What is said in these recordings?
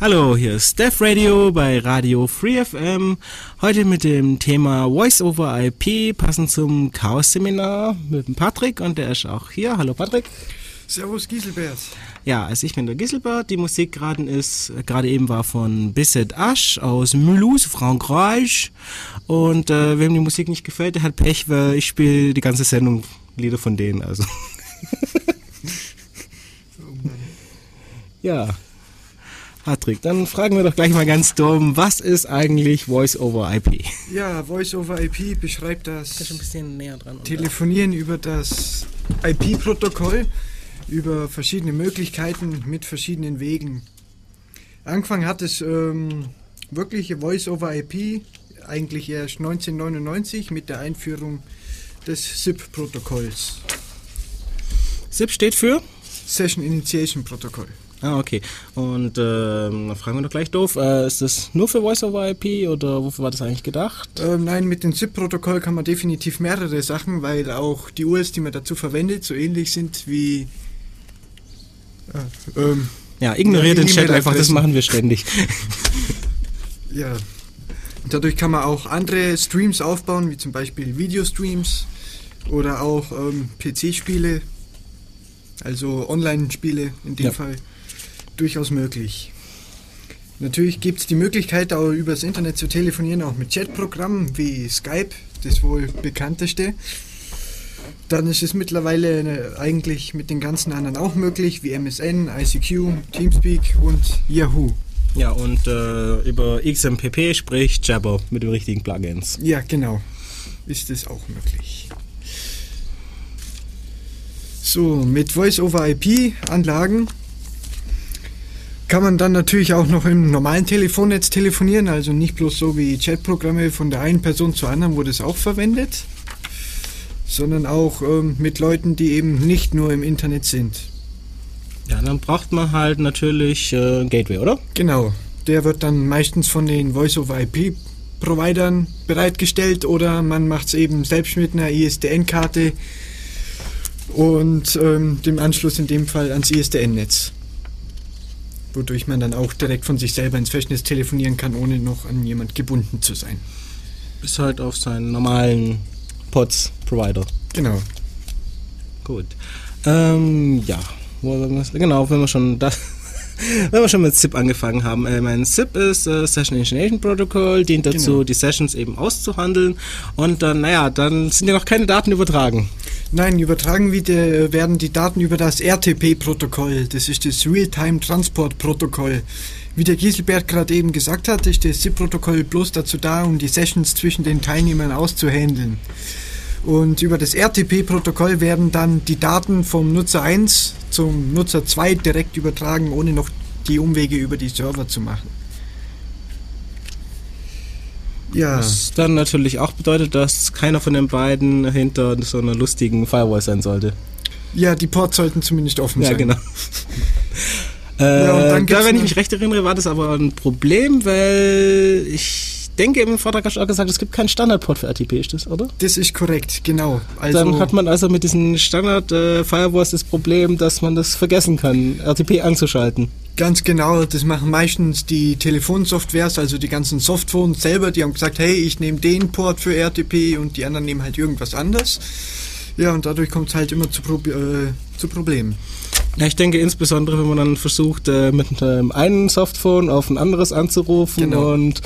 Hallo, hier ist Steph Radio bei Radio Free FM. Heute mit dem Thema Voice over IP, passend zum Chaos-Seminar mit dem Patrick und der ist auch hier. Hallo Patrick. Servus Giselbert. Ja, also ich bin der Giselbert. Die Musik gerade ist, gerade eben war von Bisset Asch aus Mulhouse, Frankreich. Und äh, wem die Musik nicht gefällt, der hat Pech, weil ich spiele die ganze Sendung Lieder von denen. Also. ja. Patrick, dann fragen wir doch gleich mal ganz dumm, was ist eigentlich Voice over IP? Ja, Voice over IP beschreibt das ein bisschen näher dran, Telefonieren über das IP-Protokoll, über verschiedene Möglichkeiten mit verschiedenen Wegen. Angefangen hat es ähm, wirkliche Voice over IP eigentlich erst 1999 mit der Einführung des SIP-Protokolls. SIP steht für? Session Initiation Protocol. Ah, okay. Und ähm, fragen wir doch gleich doof, äh, ist das nur für Voice-over-IP oder wofür war das eigentlich gedacht? Ähm, nein, mit dem SIP-Protokoll kann man definitiv mehrere Sachen, weil auch die URLs, die man dazu verwendet, so ähnlich sind wie... Äh, ähm, ja, ignoriert den Chat einfach, das machen wir ständig. ja. Dadurch kann man auch andere Streams aufbauen, wie zum Beispiel Videostreams oder auch ähm, PC-Spiele, also Online-Spiele in dem ja. Fall durchaus möglich. Natürlich gibt es die Möglichkeit, auch übers Internet zu telefonieren, auch mit Chatprogrammen wie Skype, das wohl bekannteste. Dann ist es mittlerweile äh, eigentlich mit den ganzen anderen auch möglich, wie MSN, ICQ, Teamspeak und Yahoo. Ja, und äh, über XMPP, sprich Jabber mit den richtigen Plugins. Ja, genau. Ist es auch möglich. So, mit Voice-over-IP-Anlagen kann man dann natürlich auch noch im normalen Telefonnetz telefonieren, also nicht bloß so wie Chatprogramme von der einen Person zur anderen, wo das auch verwendet, sondern auch ähm, mit Leuten, die eben nicht nur im Internet sind. Ja, dann braucht man halt natürlich äh, Gateway, oder? Genau. Der wird dann meistens von den Voice-over-IP-Providern bereitgestellt oder man macht es eben selbst mit einer ISDN-Karte und ähm, dem Anschluss in dem Fall ans ISDN-Netz wodurch man dann auch direkt von sich selber ins Festnetz telefonieren kann, ohne noch an jemand gebunden zu sein. Bis halt auf seinen normalen POTS-Provider. Genau. Gut. Ähm, ja, genau, wenn wir schon das wenn wir schon mit SIP angefangen haben. Äh, mein SIP ist äh, Session Initiation Protocol, dient dazu, genau. die Sessions eben auszuhandeln. Und dann, naja, dann sind ja noch keine Daten übertragen. Nein, übertragen werden die Daten über das RTP-Protokoll. Das ist das Real-Time Transport Protokoll. Wie der Gieselberg gerade eben gesagt hat, ist das SIP-Protokoll bloß dazu da, um die Sessions zwischen den Teilnehmern auszuhandeln. Und über das RTP-Protokoll werden dann die Daten vom Nutzer 1 zum Nutzer 2 direkt übertragen, ohne noch die Umwege über die Server zu machen. Ja. Was dann natürlich auch bedeutet, dass keiner von den beiden hinter so einer lustigen Firewall sein sollte. Ja, die Ports sollten zumindest offen ja, sein. Genau. äh, ja, da, wenn ich mich recht erinnere, war das aber ein Problem, weil ich denke, im Vortrag hast du auch gesagt, es gibt keinen Standardport für RTP, ist das, oder? Das ist korrekt, genau. Also Dann hat man also mit diesen Standard-Firewalls äh, das Problem, dass man das vergessen kann, RTP anzuschalten. Ganz genau, das machen meistens die Telefonsoftwares, also die ganzen Softphones selber, die haben gesagt, hey, ich nehme den Port für RTP und die anderen nehmen halt irgendwas anderes. Ja, und dadurch kommt es halt immer zu, Pro äh, zu Problemen. Ja, ich denke insbesondere, wenn man dann versucht, äh, mit einem einen Softphone auf ein anderes anzurufen genau. und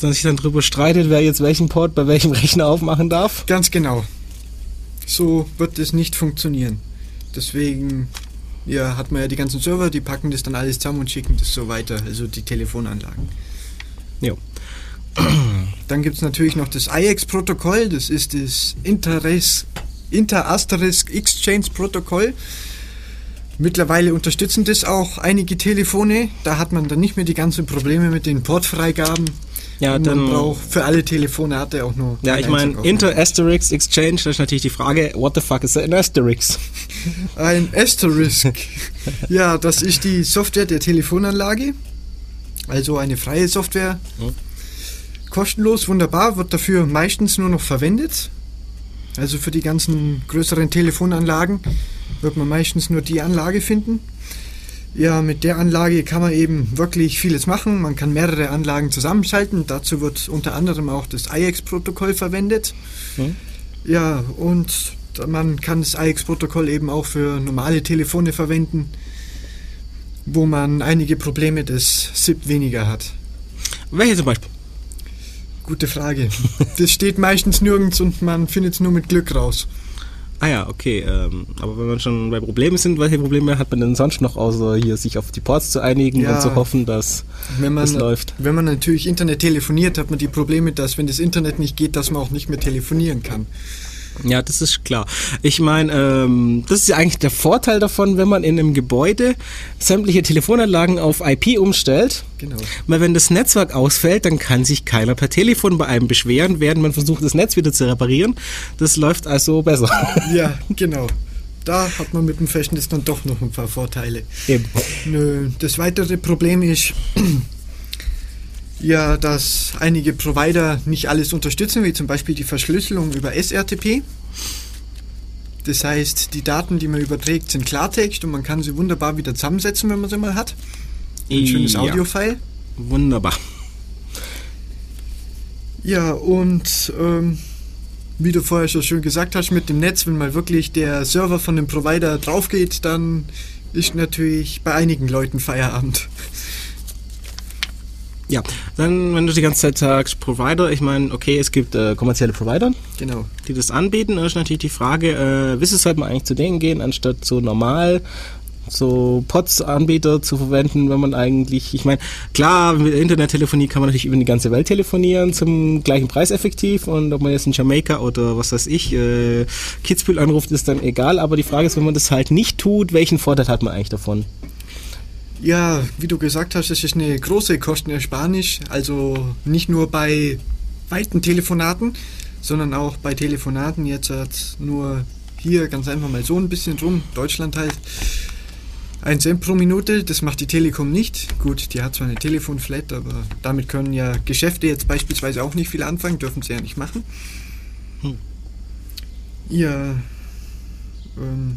dann sich dann darüber streitet, wer jetzt welchen Port bei welchem Rechner aufmachen darf. Ganz genau. So wird es nicht funktionieren. Deswegen ja, hat man ja die ganzen Server, die packen das dann alles zusammen und schicken das so weiter, also die Telefonanlagen. Ja. Dann gibt es natürlich noch das IX-Protokoll, das ist das Inter-Asterisk Exchange-Protokoll. Mittlerweile unterstützen das auch einige Telefone. Da hat man dann nicht mehr die ganzen Probleme mit den Portfreigaben. Ja, dann man braucht für alle Telefone hat er auch nur. Ja, ich meine, Inter Asterisk Exchange, da ist natürlich die Frage, what the fuck is an Asterisk? Ein Asterisk. ja, das ist die Software der Telefonanlage. Also eine freie Software. Hm. Kostenlos, wunderbar, wird dafür meistens nur noch verwendet. Also für die ganzen größeren Telefonanlagen wird man meistens nur die Anlage finden. Ja, mit der Anlage kann man eben wirklich vieles machen. Man kann mehrere Anlagen zusammenschalten. Dazu wird unter anderem auch das IX-Protokoll verwendet. Hm. Ja, und man kann das IX-Protokoll eben auch für normale Telefone verwenden, wo man einige Probleme des SIP weniger hat. Welche zum Beispiel? Gute Frage. Das steht meistens nirgends und man findet es nur mit Glück raus. Ah ja, okay. Ähm, aber wenn man schon bei Problemen sind, welche Probleme hat man denn sonst noch, außer hier sich auf die Ports zu einigen ja, und zu hoffen, dass es läuft? Wenn man natürlich Internet telefoniert, hat man die Probleme, dass wenn das Internet nicht geht, dass man auch nicht mehr telefonieren kann. Ja, das ist klar. Ich meine, ähm, das ist ja eigentlich der Vorteil davon, wenn man in einem Gebäude sämtliche Telefonanlagen auf IP umstellt. Genau. Weil wenn das Netzwerk ausfällt, dann kann sich keiner per Telefon bei einem beschweren, während man versucht, das Netz wieder zu reparieren. Das läuft also besser. Ja, genau. Da hat man mit dem Festnetz dann doch noch ein paar Vorteile. Eben. Das weitere Problem ist, ja, dass einige Provider nicht alles unterstützen, wie zum Beispiel die Verschlüsselung über SRTP. Das heißt, die Daten, die man überträgt, sind Klartext und man kann sie wunderbar wieder zusammensetzen, wenn man sie mal hat. Ein schönes ja. Audiofile. Wunderbar. Ja, und ähm, wie du vorher schon schön gesagt hast, mit dem Netz, wenn mal wirklich der Server von dem Provider drauf geht, dann ist natürlich bei einigen Leuten Feierabend. Ja, dann, wenn du die ganze Zeit sagst Provider, ich meine, okay, es gibt äh, kommerzielle Provider, genau. die das anbieten. ist natürlich die Frage, äh, wieso sollte man eigentlich zu denen gehen, anstatt so normal so POTS-Anbieter zu verwenden, wenn man eigentlich, ich meine, klar, mit Internettelefonie kann man natürlich über die ganze Welt telefonieren, zum gleichen Preis effektiv und ob man jetzt in Jamaika oder was weiß ich, äh, Kitzbühel anruft, ist dann egal, aber die Frage ist, wenn man das halt nicht tut, welchen Vorteil hat man eigentlich davon? Ja, wie du gesagt hast, es ist eine große Kostenersparnis. Also nicht nur bei weiten Telefonaten, sondern auch bei Telefonaten jetzt nur hier ganz einfach mal so ein bisschen rum. Deutschland halt. Ein Cent pro Minute, das macht die Telekom nicht. Gut, die hat zwar eine Telefonflat, aber damit können ja Geschäfte jetzt beispielsweise auch nicht viel anfangen, dürfen sie ja nicht machen. Hm. Ja, ähm,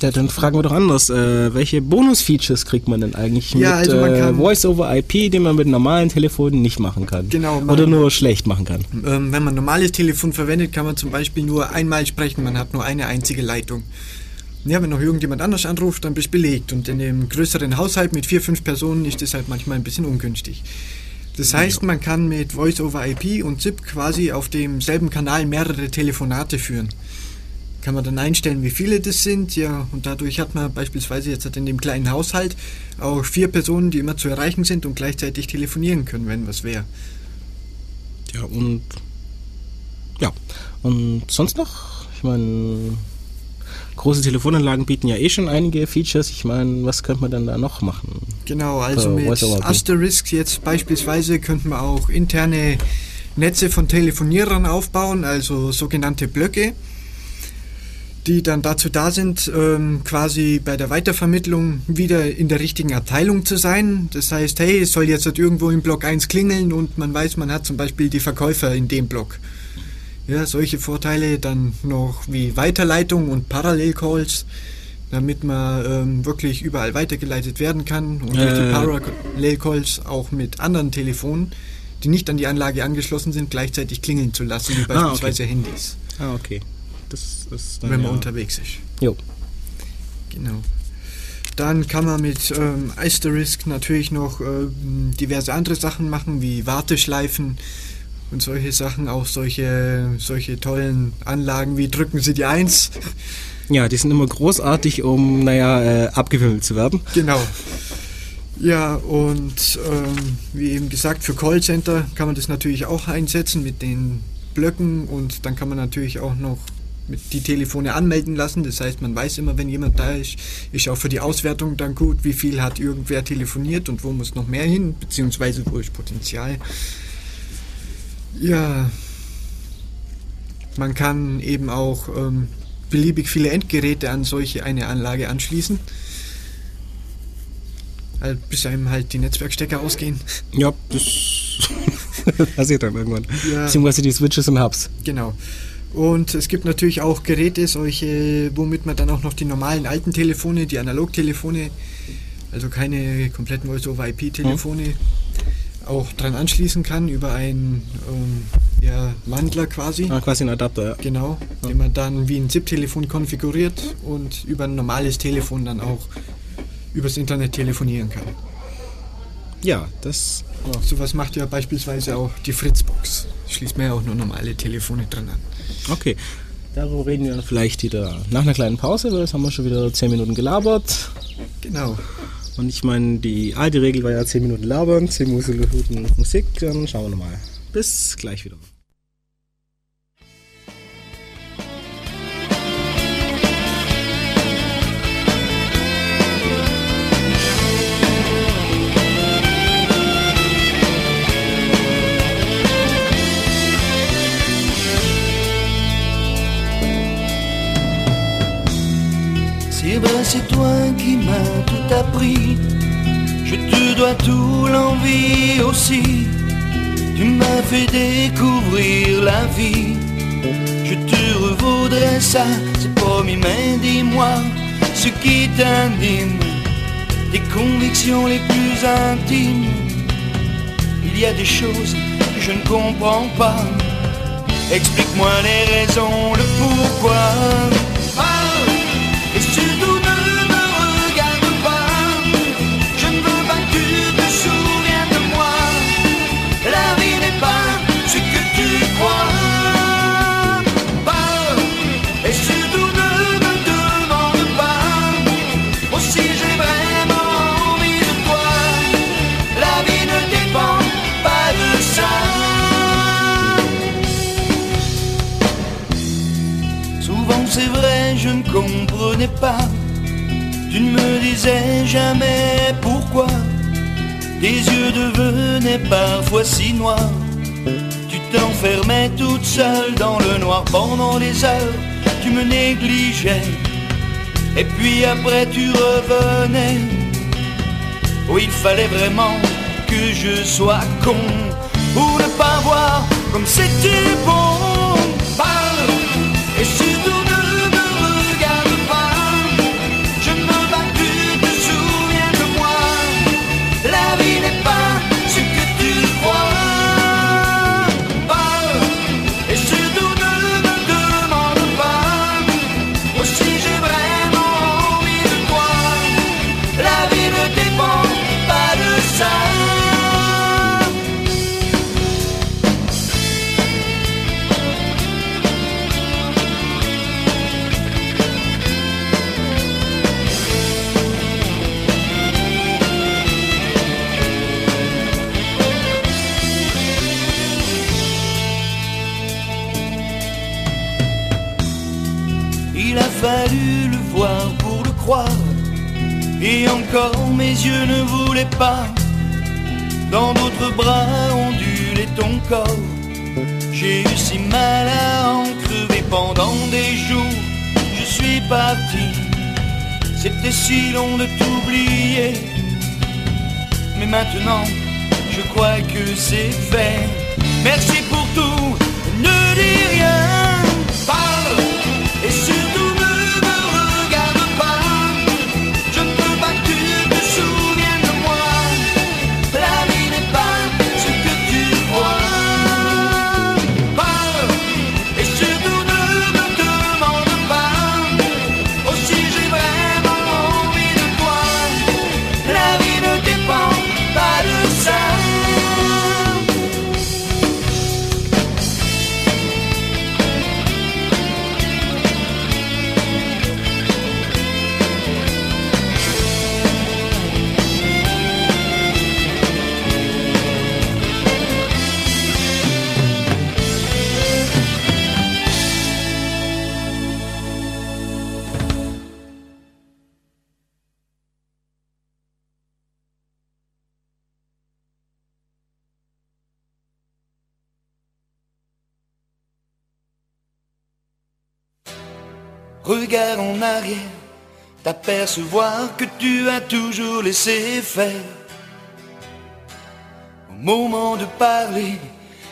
ja, dann fragen wir doch anders. Äh, welche Bonus-Features kriegt man denn eigentlich ja, mit also äh, Voice-over-IP, den man mit normalen Telefonen nicht machen kann? Genau. Oder nur schlecht machen kann? Ähm, wenn man normales Telefon verwendet, kann man zum Beispiel nur einmal sprechen. Man hat nur eine einzige Leitung. Ja, wenn noch irgendjemand anders anruft, dann bist du belegt. Und in einem größeren Haushalt mit vier, fünf Personen ist das halt manchmal ein bisschen ungünstig. Das heißt, man kann mit Voice-over-IP und ZIP quasi auf demselben Kanal mehrere Telefonate führen kann man dann einstellen, wie viele das sind. Ja, und dadurch hat man beispielsweise jetzt in dem kleinen Haushalt auch vier Personen, die immer zu erreichen sind und gleichzeitig telefonieren können, wenn was wäre. Ja, und ja, und sonst noch? Ich meine, große Telefonanlagen bieten ja eh schon einige Features. Ich meine, was könnte man dann da noch machen? Genau, also mit Asterisk jetzt beispielsweise könnte man auch interne Netze von Telefonierern aufbauen, also sogenannte Blöcke die dann dazu da sind, ähm, quasi bei der Weitervermittlung wieder in der richtigen Abteilung zu sein. Das heißt, hey, es soll jetzt halt irgendwo im Block 1 klingeln und man weiß, man hat zum Beispiel die Verkäufer in dem Block. Ja, solche Vorteile dann noch wie Weiterleitung und Parallelcalls, damit man ähm, wirklich überall weitergeleitet werden kann und äh. die Parallelcalls auch mit anderen Telefonen, die nicht an die Anlage angeschlossen sind, gleichzeitig klingeln zu lassen, wie beispielsweise ah, okay. Handys. Ah, okay. Das ist dann Wenn man ja unterwegs ist. Jo. Genau. Dann kann man mit ähm, Asterisk natürlich noch ähm, diverse andere Sachen machen, wie Warteschleifen und solche Sachen, auch solche, solche tollen Anlagen wie drücken Sie die Eins. Ja, die sind immer großartig, um, naja, äh, abgewimmelt zu werden. Genau. Ja, und ähm, wie eben gesagt, für Callcenter kann man das natürlich auch einsetzen mit den Blöcken und dann kann man natürlich auch noch die Telefone anmelden lassen. Das heißt, man weiß immer, wenn jemand da ist, ist auch für die Auswertung dann gut, wie viel hat irgendwer telefoniert und wo muss noch mehr hin, beziehungsweise wo ist Potenzial. Ja, man kann eben auch ähm, beliebig viele Endgeräte an solche eine Anlage anschließen. Also bis einem halt die Netzwerkstecker ausgehen. Ja, das passiert dann irgendwann. Ja. Beziehungsweise die Switches und Hubs. Genau. Und es gibt natürlich auch Geräte, solche, womit man dann auch noch die normalen alten Telefone, die Analogtelefone, also keine kompletten Voice-over-IP-Telefone, hm. auch dran anschließen kann über einen ähm, ja, Wandler quasi. Ah, quasi ein Adapter, ja. Genau, ja. den man dann wie ein ZIP-Telefon konfiguriert und über ein normales Telefon dann auch übers Internet telefonieren kann. Ja, das. Ja. Sowas macht ja beispielsweise auch die Fritzbox. Schließt man ja auch nur normale Telefone dran an. Okay. Darüber reden wir vielleicht wieder nach einer kleinen Pause, weil jetzt haben wir schon wieder 10 Minuten gelabert. Genau. Und ich meine, die alte Regel war ja 10 Minuten labern, 10 Minuten Musik, dann schauen wir nochmal. Bis gleich wieder. C'est toi qui m'as tout appris. Je te dois tout l'envie aussi. Tu m'as fait découvrir la vie. Je te revaudrais ça, c'est promis, mais dis-moi ce qui t'anime, tes convictions les plus intimes. Il y a des choses que je ne comprends pas. Explique-moi les raisons, le pourquoi. Comprenais pas. Tu ne me disais jamais pourquoi tes yeux devenaient parfois si noirs. Tu t'enfermais toute seule dans le noir pendant des heures. Tu me négligeais. Et puis après tu revenais. Oh, il fallait vraiment que je sois con pour ne pas voir comme c'était bon. Et surtout encore mes yeux ne voulaient pas. Dans d'autres bras ondulait ton corps. J'ai eu si mal à en crever pendant des jours. Je suis parti. C'était si long de t'oublier. Mais maintenant, je crois que c'est fait. Merci pour tout. Ne dis rien. Parle et surtout Regarde en arrière, t'apercevoir que tu as toujours laissé faire. Au moment de parler,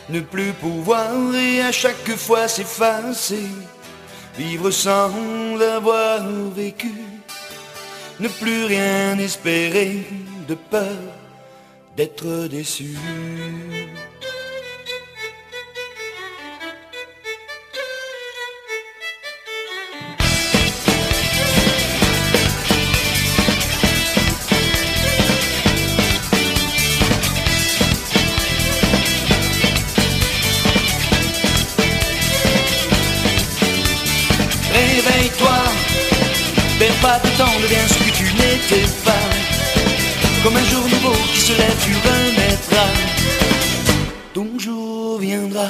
ne plus pouvoir et à chaque fois s'effacer, vivre sans avoir vécu, ne plus rien espérer de peur d'être déçu. Pas de temps, ce que tu n'étais pas. Comme un jour nouveau qui se lève, tu renaîtras. Ton jour viendra.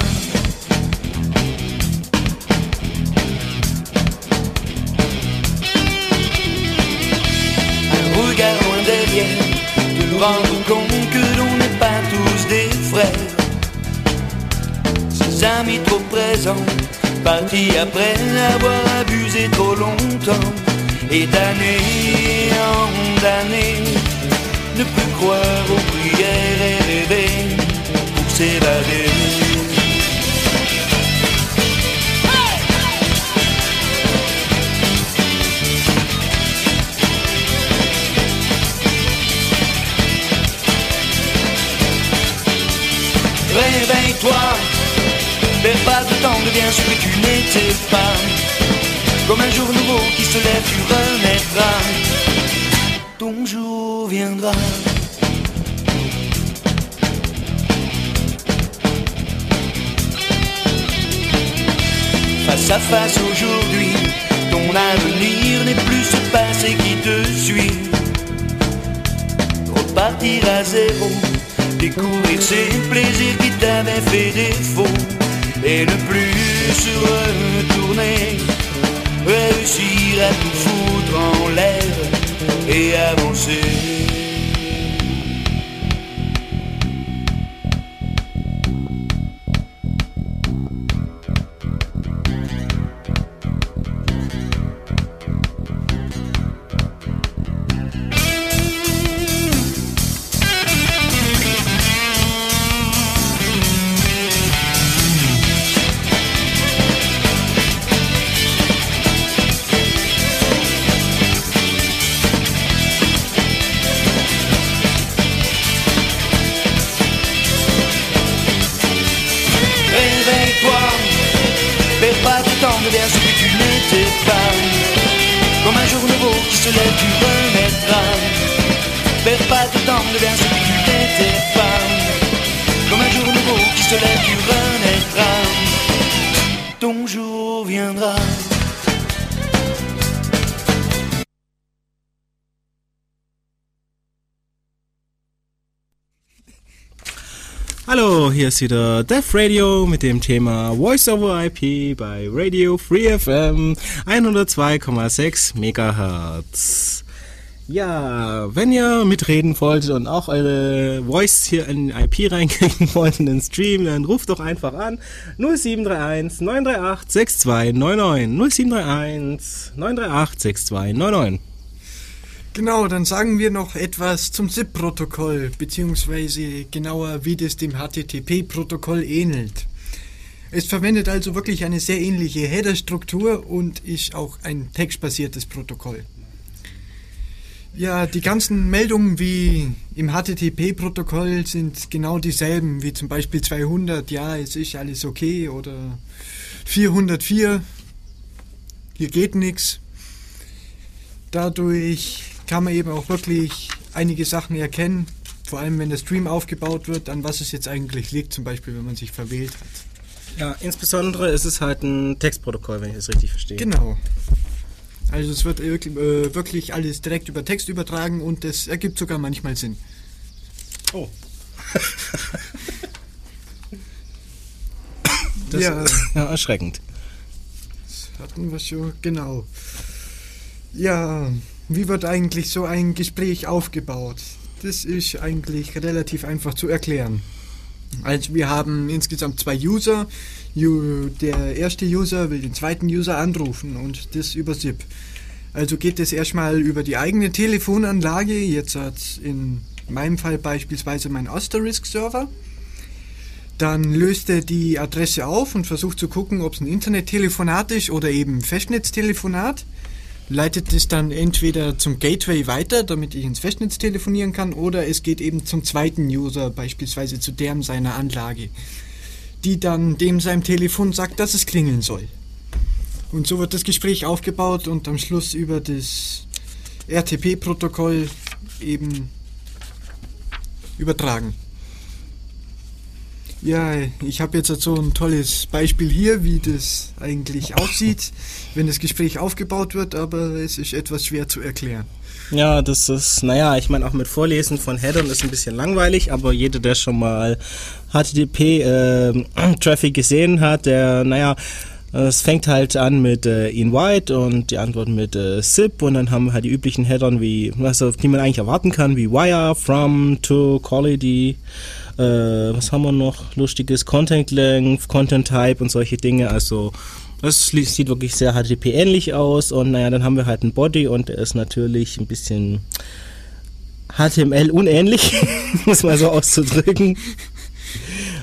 Un regard loin derrière, de nous rendre compte que l'on n'est pas tous des frères. Ses amis trop présents, partis après avoir abusé trop longtemps. Et d'année en année, ne plus croire aux prières et rêver pour s'évader. Réveille-toi, perds pas de temps, deviens ce que tu n'étais pas. Comme un jour nouveau qui se lève, tu renaîtras. Ton jour viendra. Face à face aujourd'hui, ton avenir n'est plus ce passé qui te suit. Repartir à zéro, découvrir ces plaisirs qui t'avaient fait défaut et ne plus se retourner, réussir à tout foutre en l'air et avancer. Hier ist wieder Dev Radio mit dem Thema Voice over IP bei Radio Free FM 102,6 Megahertz. Ja, wenn ihr mitreden wolltet und auch eure Voice hier in IP reinkriegen wollt in den Stream, dann ruft doch einfach an 0731 938 6299 0731 938 6299. Genau, dann sagen wir noch etwas zum SIP-Protokoll, beziehungsweise genauer, wie das dem HTTP-Protokoll ähnelt. Es verwendet also wirklich eine sehr ähnliche Header-Struktur und ist auch ein textbasiertes Protokoll. Ja, die ganzen Meldungen wie im HTTP-Protokoll sind genau dieselben, wie zum Beispiel 200, ja, es ist alles okay, oder 404, hier geht nichts. Dadurch kann man eben auch wirklich einige Sachen erkennen, vor allem wenn der Stream aufgebaut wird, an was es jetzt eigentlich liegt, zum Beispiel wenn man sich verwählt hat. Ja, insbesondere ist es halt ein Textprotokoll, wenn ich das richtig verstehe. Genau. Also es wird wirklich, äh, wirklich alles direkt über Text übertragen und das ergibt sogar manchmal Sinn. Oh. Das Ja. ist ja erschreckend. Hatten wir schon, genau. Ja, wie wird eigentlich so ein Gespräch aufgebaut? Das ist eigentlich relativ einfach zu erklären. Also wir haben insgesamt zwei User. Der erste User will den zweiten User anrufen und das über SIP. Also geht es erstmal über die eigene Telefonanlage, jetzt hat in meinem Fall beispielsweise mein Asterisk-Server. Dann löst er die Adresse auf und versucht zu gucken, ob es ein Internettelefonat ist oder eben ein Festnetztelefonat. Leitet es dann entweder zum Gateway weiter, damit ich ins Festnetz telefonieren kann, oder es geht eben zum zweiten User, beispielsweise zu dem seiner Anlage, die dann dem seinem Telefon sagt, dass es klingeln soll. Und so wird das Gespräch aufgebaut und am Schluss über das RTP-Protokoll eben übertragen. Ja, ich habe jetzt so ein tolles Beispiel hier, wie das eigentlich aussieht, wenn das Gespräch aufgebaut wird, aber es ist etwas schwer zu erklären. Ja, das ist, naja, ich meine auch mit Vorlesen von Headern ist ein bisschen langweilig, aber jeder, der schon mal HTTP-Traffic äh, gesehen hat, der, naja, es fängt halt an mit äh, Invite und die Antwort mit äh, SIP und dann haben wir halt die üblichen Headern, wie, also, die man eigentlich erwarten kann, wie Wire, From, To, Quality, äh, was haben wir noch lustiges, Content Length, Content Type und solche Dinge, also es sieht wirklich sehr HTTP ähnlich aus und naja, dann haben wir halt einen Body und der ist natürlich ein bisschen HTML unähnlich, muss man so auszudrücken.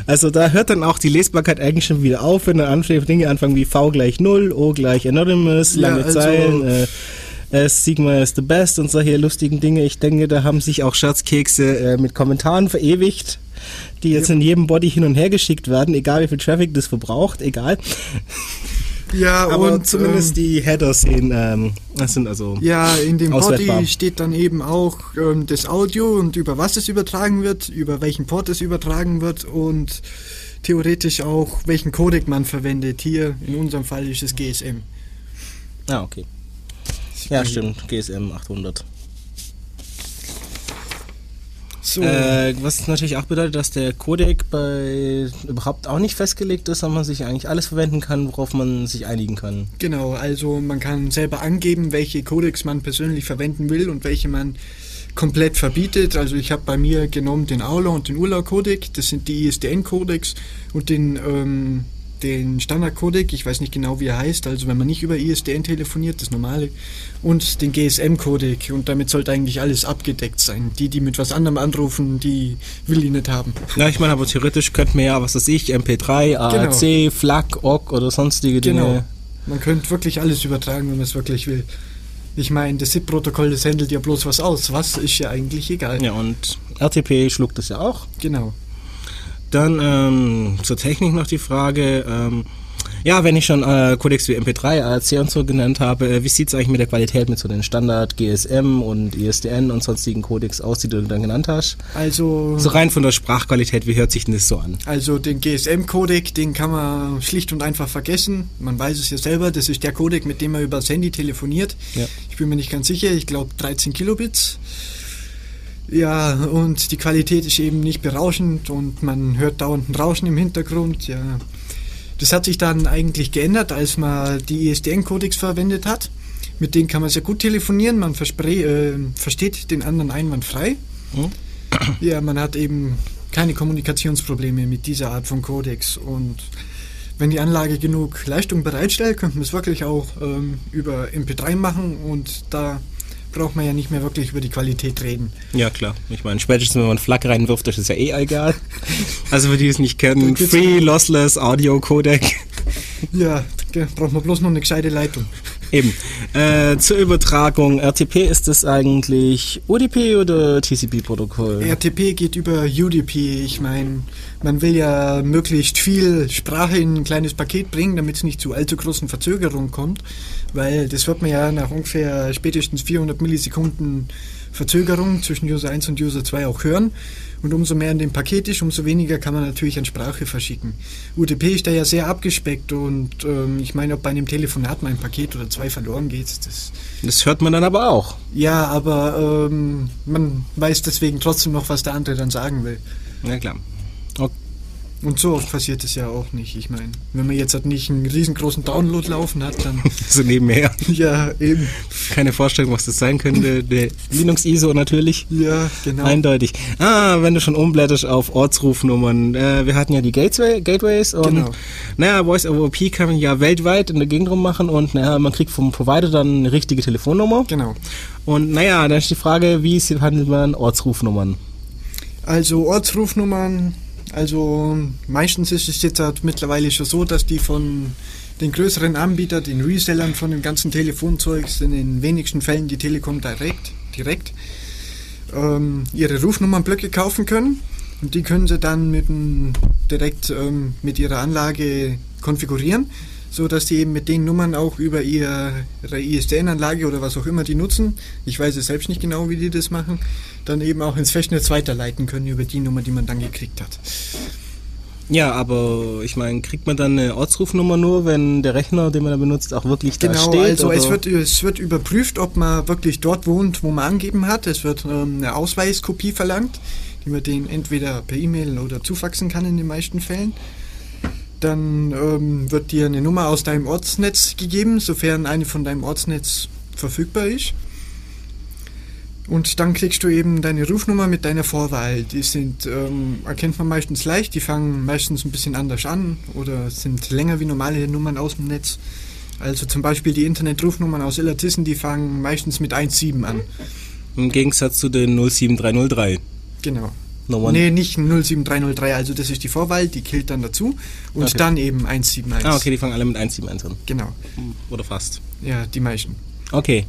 Also da hört dann auch die Lesbarkeit eigentlich schon wieder auf, wenn dann Dinge anfangen wie V gleich 0, O gleich Anonymous, lange ja, also Zeilen, äh, S Sigma is the best und solche lustigen Dinge. Ich denke, da haben sich auch Scherzkekse äh, mit Kommentaren verewigt, die jetzt ja. in jedem Body hin und her geschickt werden, egal wie viel Traffic das verbraucht, egal. Ja, aber und, zumindest ähm, die Headers sehen, ähm, das sind also. Ja, in dem Body steht dann eben auch ähm, das Audio und über was es übertragen wird, über welchen Port es übertragen wird und theoretisch auch welchen Codec man verwendet. Hier in unserem Fall ist es GSM. Ah, okay. Ja, stimmt, GSM 800. So. Äh, was natürlich auch bedeutet, dass der Codec bei überhaupt auch nicht festgelegt ist, sondern man sich eigentlich alles verwenden kann, worauf man sich einigen kann. Genau, also man kann selber angeben, welche Codecs man persönlich verwenden will und welche man komplett verbietet. Also ich habe bei mir genommen den Aula und den Urla-Codec, das sind die ISDN-Codecs und den ähm, den Standardcodec, ich weiß nicht genau wie er heißt, also wenn man nicht über ISDN telefoniert, das normale, und den GSM-Codec und damit sollte eigentlich alles abgedeckt sein. Die, die mit was anderem anrufen, die will ich nicht haben. Ja, ich meine, aber theoretisch könnte man ja, was weiß ich, MP3, AAC, genau. FLAC, OGG oder sonstige Dinge. Genau. Man könnte wirklich alles übertragen, wenn man es wirklich will. Ich meine, das SIP-Protokoll, das handelt ja bloß was aus. Was ist ja eigentlich egal. Ja, und RTP schluckt das ja auch. Genau. Dann ähm, zur Technik noch die Frage. Ähm, ja, wenn ich schon äh, Codecs wie MP3, ARC und so genannt habe, äh, wie sieht es eigentlich mit der Qualität mit so den Standard GSM und ISDN und sonstigen Codecs aus, die du dann genannt hast? Also so rein von der Sprachqualität, wie hört sich denn das so an? Also den GSM-Codec, den kann man schlicht und einfach vergessen. Man weiß es ja selber, das ist der Codec, mit dem man über das Handy telefoniert. Ja. Ich bin mir nicht ganz sicher, ich glaube 13 Kilobits. Ja, und die Qualität ist eben nicht berauschend und man hört dauernd ein Rauschen im Hintergrund. Ja. Das hat sich dann eigentlich geändert, als man die ISDN-Codecs verwendet hat. Mit denen kann man sehr gut telefonieren, man äh, versteht den anderen einwandfrei. Hm? Ja, man hat eben keine Kommunikationsprobleme mit dieser Art von Codecs und wenn die Anlage genug Leistung bereitstellt, könnte man es wirklich auch ähm, über MP3 machen und da braucht man ja nicht mehr wirklich über die Qualität reden. Ja, klar. Ich meine, spätestens wenn man Flak reinwirft, ist es ja eh egal. Also für die es nicht kennen, Free Lossless Audio Codec. Ja, braucht man bloß noch eine gescheite Leitung. Eben. Äh, zur Übertragung, RTP ist das eigentlich UDP oder TCP-Protokoll? RTP geht über UDP. Ich meine, man will ja möglichst viel Sprache in ein kleines Paket bringen, damit es nicht zu allzu großen Verzögerungen kommt, weil das wird man ja nach ungefähr spätestens 400 Millisekunden Verzögerung zwischen User 1 und User 2 auch hören. Und umso mehr in dem Paket ist, umso weniger kann man natürlich an Sprache verschicken. UTP ist da ja sehr abgespeckt und ähm, ich meine, ob bei einem Telefonat mal ein Paket oder zwei verloren geht, das. Das hört man dann aber auch. Ja, aber ähm, man weiß deswegen trotzdem noch, was der andere dann sagen will. Ja, klar. Und so oft passiert es ja auch nicht. Ich meine, wenn man jetzt halt nicht einen riesengroßen Download laufen hat, dann. so nebenher. Ja, eben. Keine Vorstellung, was das sein könnte. Der Linux-ISO natürlich. Ja, genau. Eindeutig. Ah, wenn du schon umblätterst auf Ortsrufnummern. Äh, wir hatten ja die Gateway, Gateways und genau. naja, Voice over IP kann man ja weltweit in der Gegend rummachen und naja, man kriegt vom Provider dann eine richtige Telefonnummer. Genau. Und naja, dann ist die Frage, wie handelt man Ortsrufnummern? Also Ortsrufnummern Also meistens ist es jetzt halt mittlerweile schon so, dass die von den größeren Anbietern, den Resellern von dem ganzen Telefonzeugs, in den wenigsten Fällen die Telekom direkt, direkt ähm, ihre Rufnummernblöcke kaufen können. Und die können sie dann mit dem, direkt ähm, mit ihrer Anlage konfigurieren, so dass sie eben mit den Nummern auch über ihre ISDN-Anlage oder was auch immer die nutzen, ich weiß es selbst nicht genau, wie die das machen, dann eben auch ins Festnetz weiterleiten können über die Nummer, die man dann gekriegt hat. Ja, aber ich meine, kriegt man dann eine Ortsrufnummer nur, wenn der Rechner, den man da benutzt, auch wirklich da genau, steht? Genau, also oder? es wird, es wird überprüft, ob man wirklich dort wohnt, wo man angegeben hat. Es wird ähm, eine Ausweiskopie verlangt, die man den entweder per E-Mail oder zufaxen kann in den meisten Fällen. Dann ähm, wird dir eine Nummer aus deinem Ortsnetz gegeben, sofern eine von deinem Ortsnetz verfügbar ist. Und dann kriegst du eben deine Rufnummer mit deiner Vorwahl. Die sind, ähm, erkennt man meistens leicht, die fangen meistens ein bisschen anders an oder sind länger wie normale Nummern aus dem Netz. Also zum Beispiel die Internetrufnummern aus Illertissen, die fangen meistens mit 1,7 an. Im Gegensatz zu den 07303. Genau. Nummern. Nee, nicht 07303, also das ist die Vorwahl, die killt dann dazu. Und Okay. dann eben 171. Ah, okay, die fangen alle mit 171 an. Genau. Oder fast. Ja, die meisten. Okay.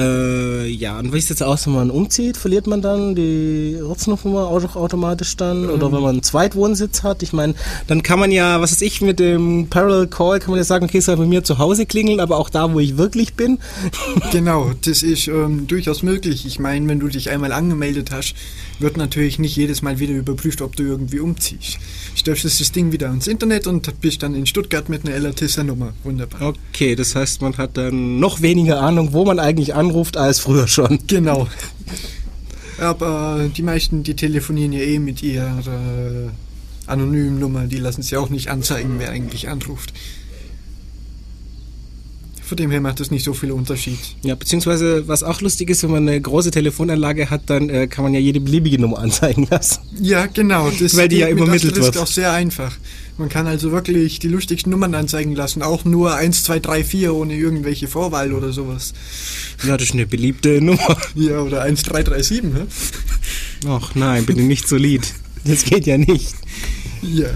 Äh, ja, und wie sieht es jetzt aus, wenn man umzieht? Verliert man dann die Ortsnummer auch automatisch dann? Oder Ähm. wenn man einen Zweitwohnsitz hat? Ich meine, dann kann man ja, was weiß ich, mit dem Parallel Call kann man ja sagen, okay, es soll bei mir zu Hause klingeln, aber auch da, wo ich wirklich bin. Genau, das ist ähm, durchaus möglich. Ich meine, wenn du dich einmal angemeldet hast, wird natürlich nicht jedes Mal wieder überprüft, ob du irgendwie umziehst. Stellst das Ding wieder ins Internet und bist dann in Stuttgart mit einer LRTSer-Nummer. Wunderbar. Okay, das heißt, man hat dann noch weniger Ahnung, wo man eigentlich anruft, als früher schon. Genau. Aber die meisten, die telefonieren ja eh mit ihrer anonymen Nummer. Die lassen sich auch nicht anzeigen, wer eigentlich anruft. Von dem her macht das nicht so viel Unterschied. Ja, beziehungsweise, was auch lustig ist, wenn man eine große Telefonanlage hat, dann äh, kann man ja jede beliebige Nummer anzeigen lassen. Ja, genau. Das Weil die ja mit übermittelt wird. auch sehr einfach. Man kann also wirklich die lustigsten Nummern anzeigen lassen. Auch nur 1, 2, 3, 4 ohne irgendwelche Vorwahl oder sowas. Ja, das ist eine beliebte Nummer. Ja, oder 1, 3, 3, 7. Hä? Ach nein, bitte nicht so Lied. Das geht ja nicht. Ja.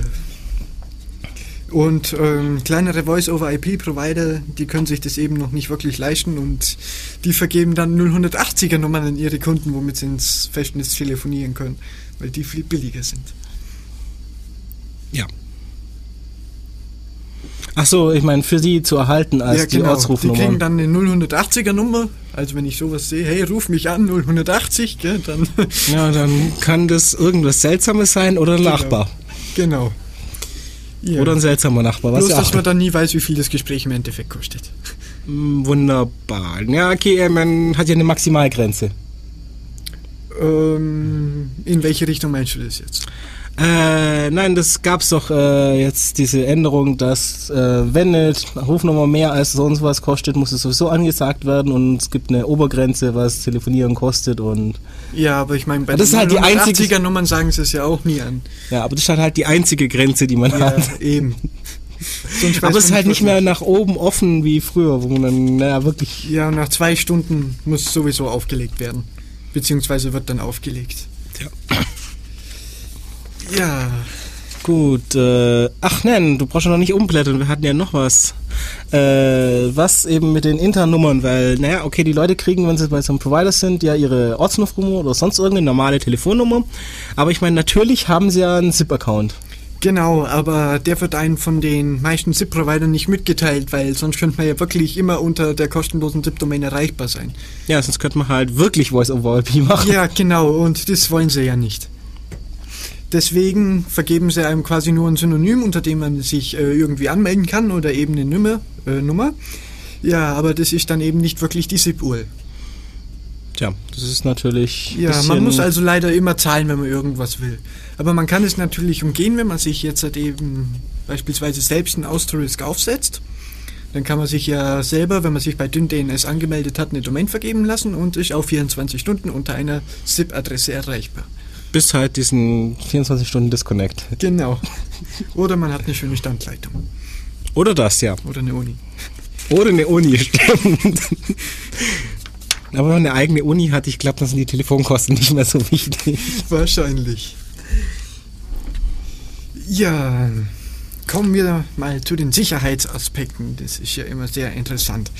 Und ähm, kleinere Voice-over-IP-Provider, die können sich das eben noch nicht wirklich leisten und die vergeben dann 080er Nummern an ihre Kunden, womit sie ins Festnetz telefonieren können, weil die viel billiger sind. Ja. Ach so, ich meine, für sie zu erhalten als die Die kriegen Ortsrufnummer. dann eine 080er Nummer. Also wenn ich sowas sehe, hey, ruf mich an, 080, gell, dann Ja, dann kann das irgendwas Seltsames sein oder ein Genau. Nachbar. genau. Ja. Oder ein seltsamer Nachbar, was Bloß, ja dass man dann nie weiß, wie viel das Gespräch im Endeffekt kostet. Mm, wunderbar. Ja, okay, äh, man hat ja eine Maximalgrenze. Ähm, in welche Richtung meinst du das jetzt? Äh, nein, das gab's doch äh, jetzt diese Änderung, dass äh, wenn eine Rufnummer mehr als sonst was kostet, muss es sowieso angesagt werden und es gibt eine Obergrenze, was Telefonieren kostet und Ja, aber ich meine, bei Das den halt die einzige- 80er Nummern sagen sie es ja auch nie an. ja, aber das ist halt die einzige Grenze, die man Ja, hat. eben. Aber es ist halt nicht mehr nach oben offen wie früher, wo man dann, naja, wirklich. Ja, nach zwei Stunden muss sowieso aufgelegt werden. Beziehungsweise wird dann aufgelegt. Ja. Ja, Gut, äh, ach nein, du brauchst ja noch nicht umblättern, wir hatten ja noch was. Äh, was eben mit den internen Nummern, weil, naja, okay, die Leute kriegen, wenn sie bei so einem Provider sind, ja ihre Ortsnummer oder sonst irgendeine normale Telefonnummer. Aber ich meine, natürlich haben sie ja einen SIP-Account. genau, aber der wird einem von den meisten SIP-Providern nicht mitgeteilt, weil sonst könnte man ja wirklich immer unter der kostenlosen SIP-Domain erreichbar sein. Ja, sonst könnte man halt wirklich Voice-over-IP machen. Ja, genau, und das wollen sie ja nicht. Deswegen vergeben sie einem quasi nur ein Synonym, unter dem man sich äh, irgendwie anmelden kann oder eben eine Nummer, äh, Nummer. Ja, aber das ist dann eben nicht wirklich die SIP-URL. Tja, das ist natürlich. Ja, man muss also leider immer zahlen, wenn man irgendwas will. Aber man kann es natürlich umgehen, wenn man sich jetzt halt eben beispielsweise selbst einen Asterisk aufsetzt. Dann kann man sich ja selber, wenn man sich bei DynDNS angemeldet hat, eine Domain vergeben lassen und ist auf 24 Stunden unter einer SIP-Adresse erreichbar. Bis halt diesen 24 Stunden Disconnect. Genau. Oder man hat eine schöne Standleitung. Oder das, ja. Oder eine Uni. Oder eine Uni, stimmt. Aber wenn man eine eigene Uni hat, ich glaube, dann sind die Telefonkosten nicht mehr so wichtig. Wahrscheinlich. Ja, kommen wir mal zu den Sicherheitsaspekten. Das ist ja immer sehr interessant.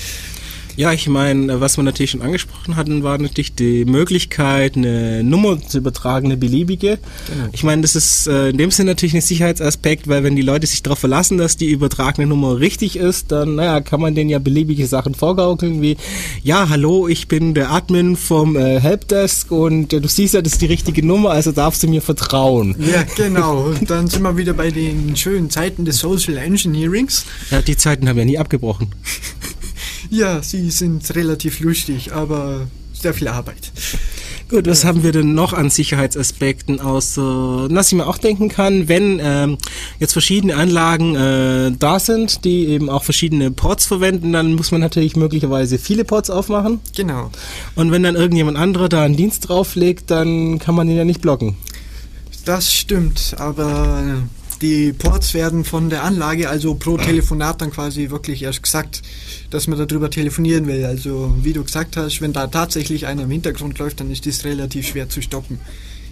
Ja, ich meine, was wir natürlich schon angesprochen hatten, war natürlich die Möglichkeit, eine Nummer zu übertragen, eine beliebige. Genau. Ich meine, das ist äh, in dem Sinne natürlich ein Sicherheitsaspekt, weil wenn die Leute sich darauf verlassen, dass die übertragene Nummer richtig ist, dann naja, kann man denen ja beliebige Sachen vorgaukeln, wie ja, hallo, ich bin der Admin vom äh, Helpdesk und äh, du siehst ja, das ist die richtige Nummer, also darfst du mir vertrauen. Ja, genau. Und dann sind wir wieder bei den schönen Zeiten des Social Engineerings. Ja, die Zeiten haben ja nie abgebrochen. Ja, sie sind relativ lustig, aber sehr viel Arbeit. Gut, was haben wir denn noch an Sicherheitsaspekten außer, was ich mir auch denken kann, wenn ähm, jetzt verschiedene Anlagen äh, da sind, die eben auch verschiedene Ports verwenden, dann muss man natürlich möglicherweise viele Ports aufmachen. Genau. Und wenn dann irgendjemand anderer da einen Dienst drauflegt, dann kann man ihn ja nicht blocken. Das stimmt, aber die Ports werden von der Anlage, also pro Telefonat dann quasi wirklich erst gesagt, dass man darüber telefonieren will. Also wie du gesagt hast, wenn da tatsächlich einer im Hintergrund läuft, dann ist das relativ schwer zu stoppen.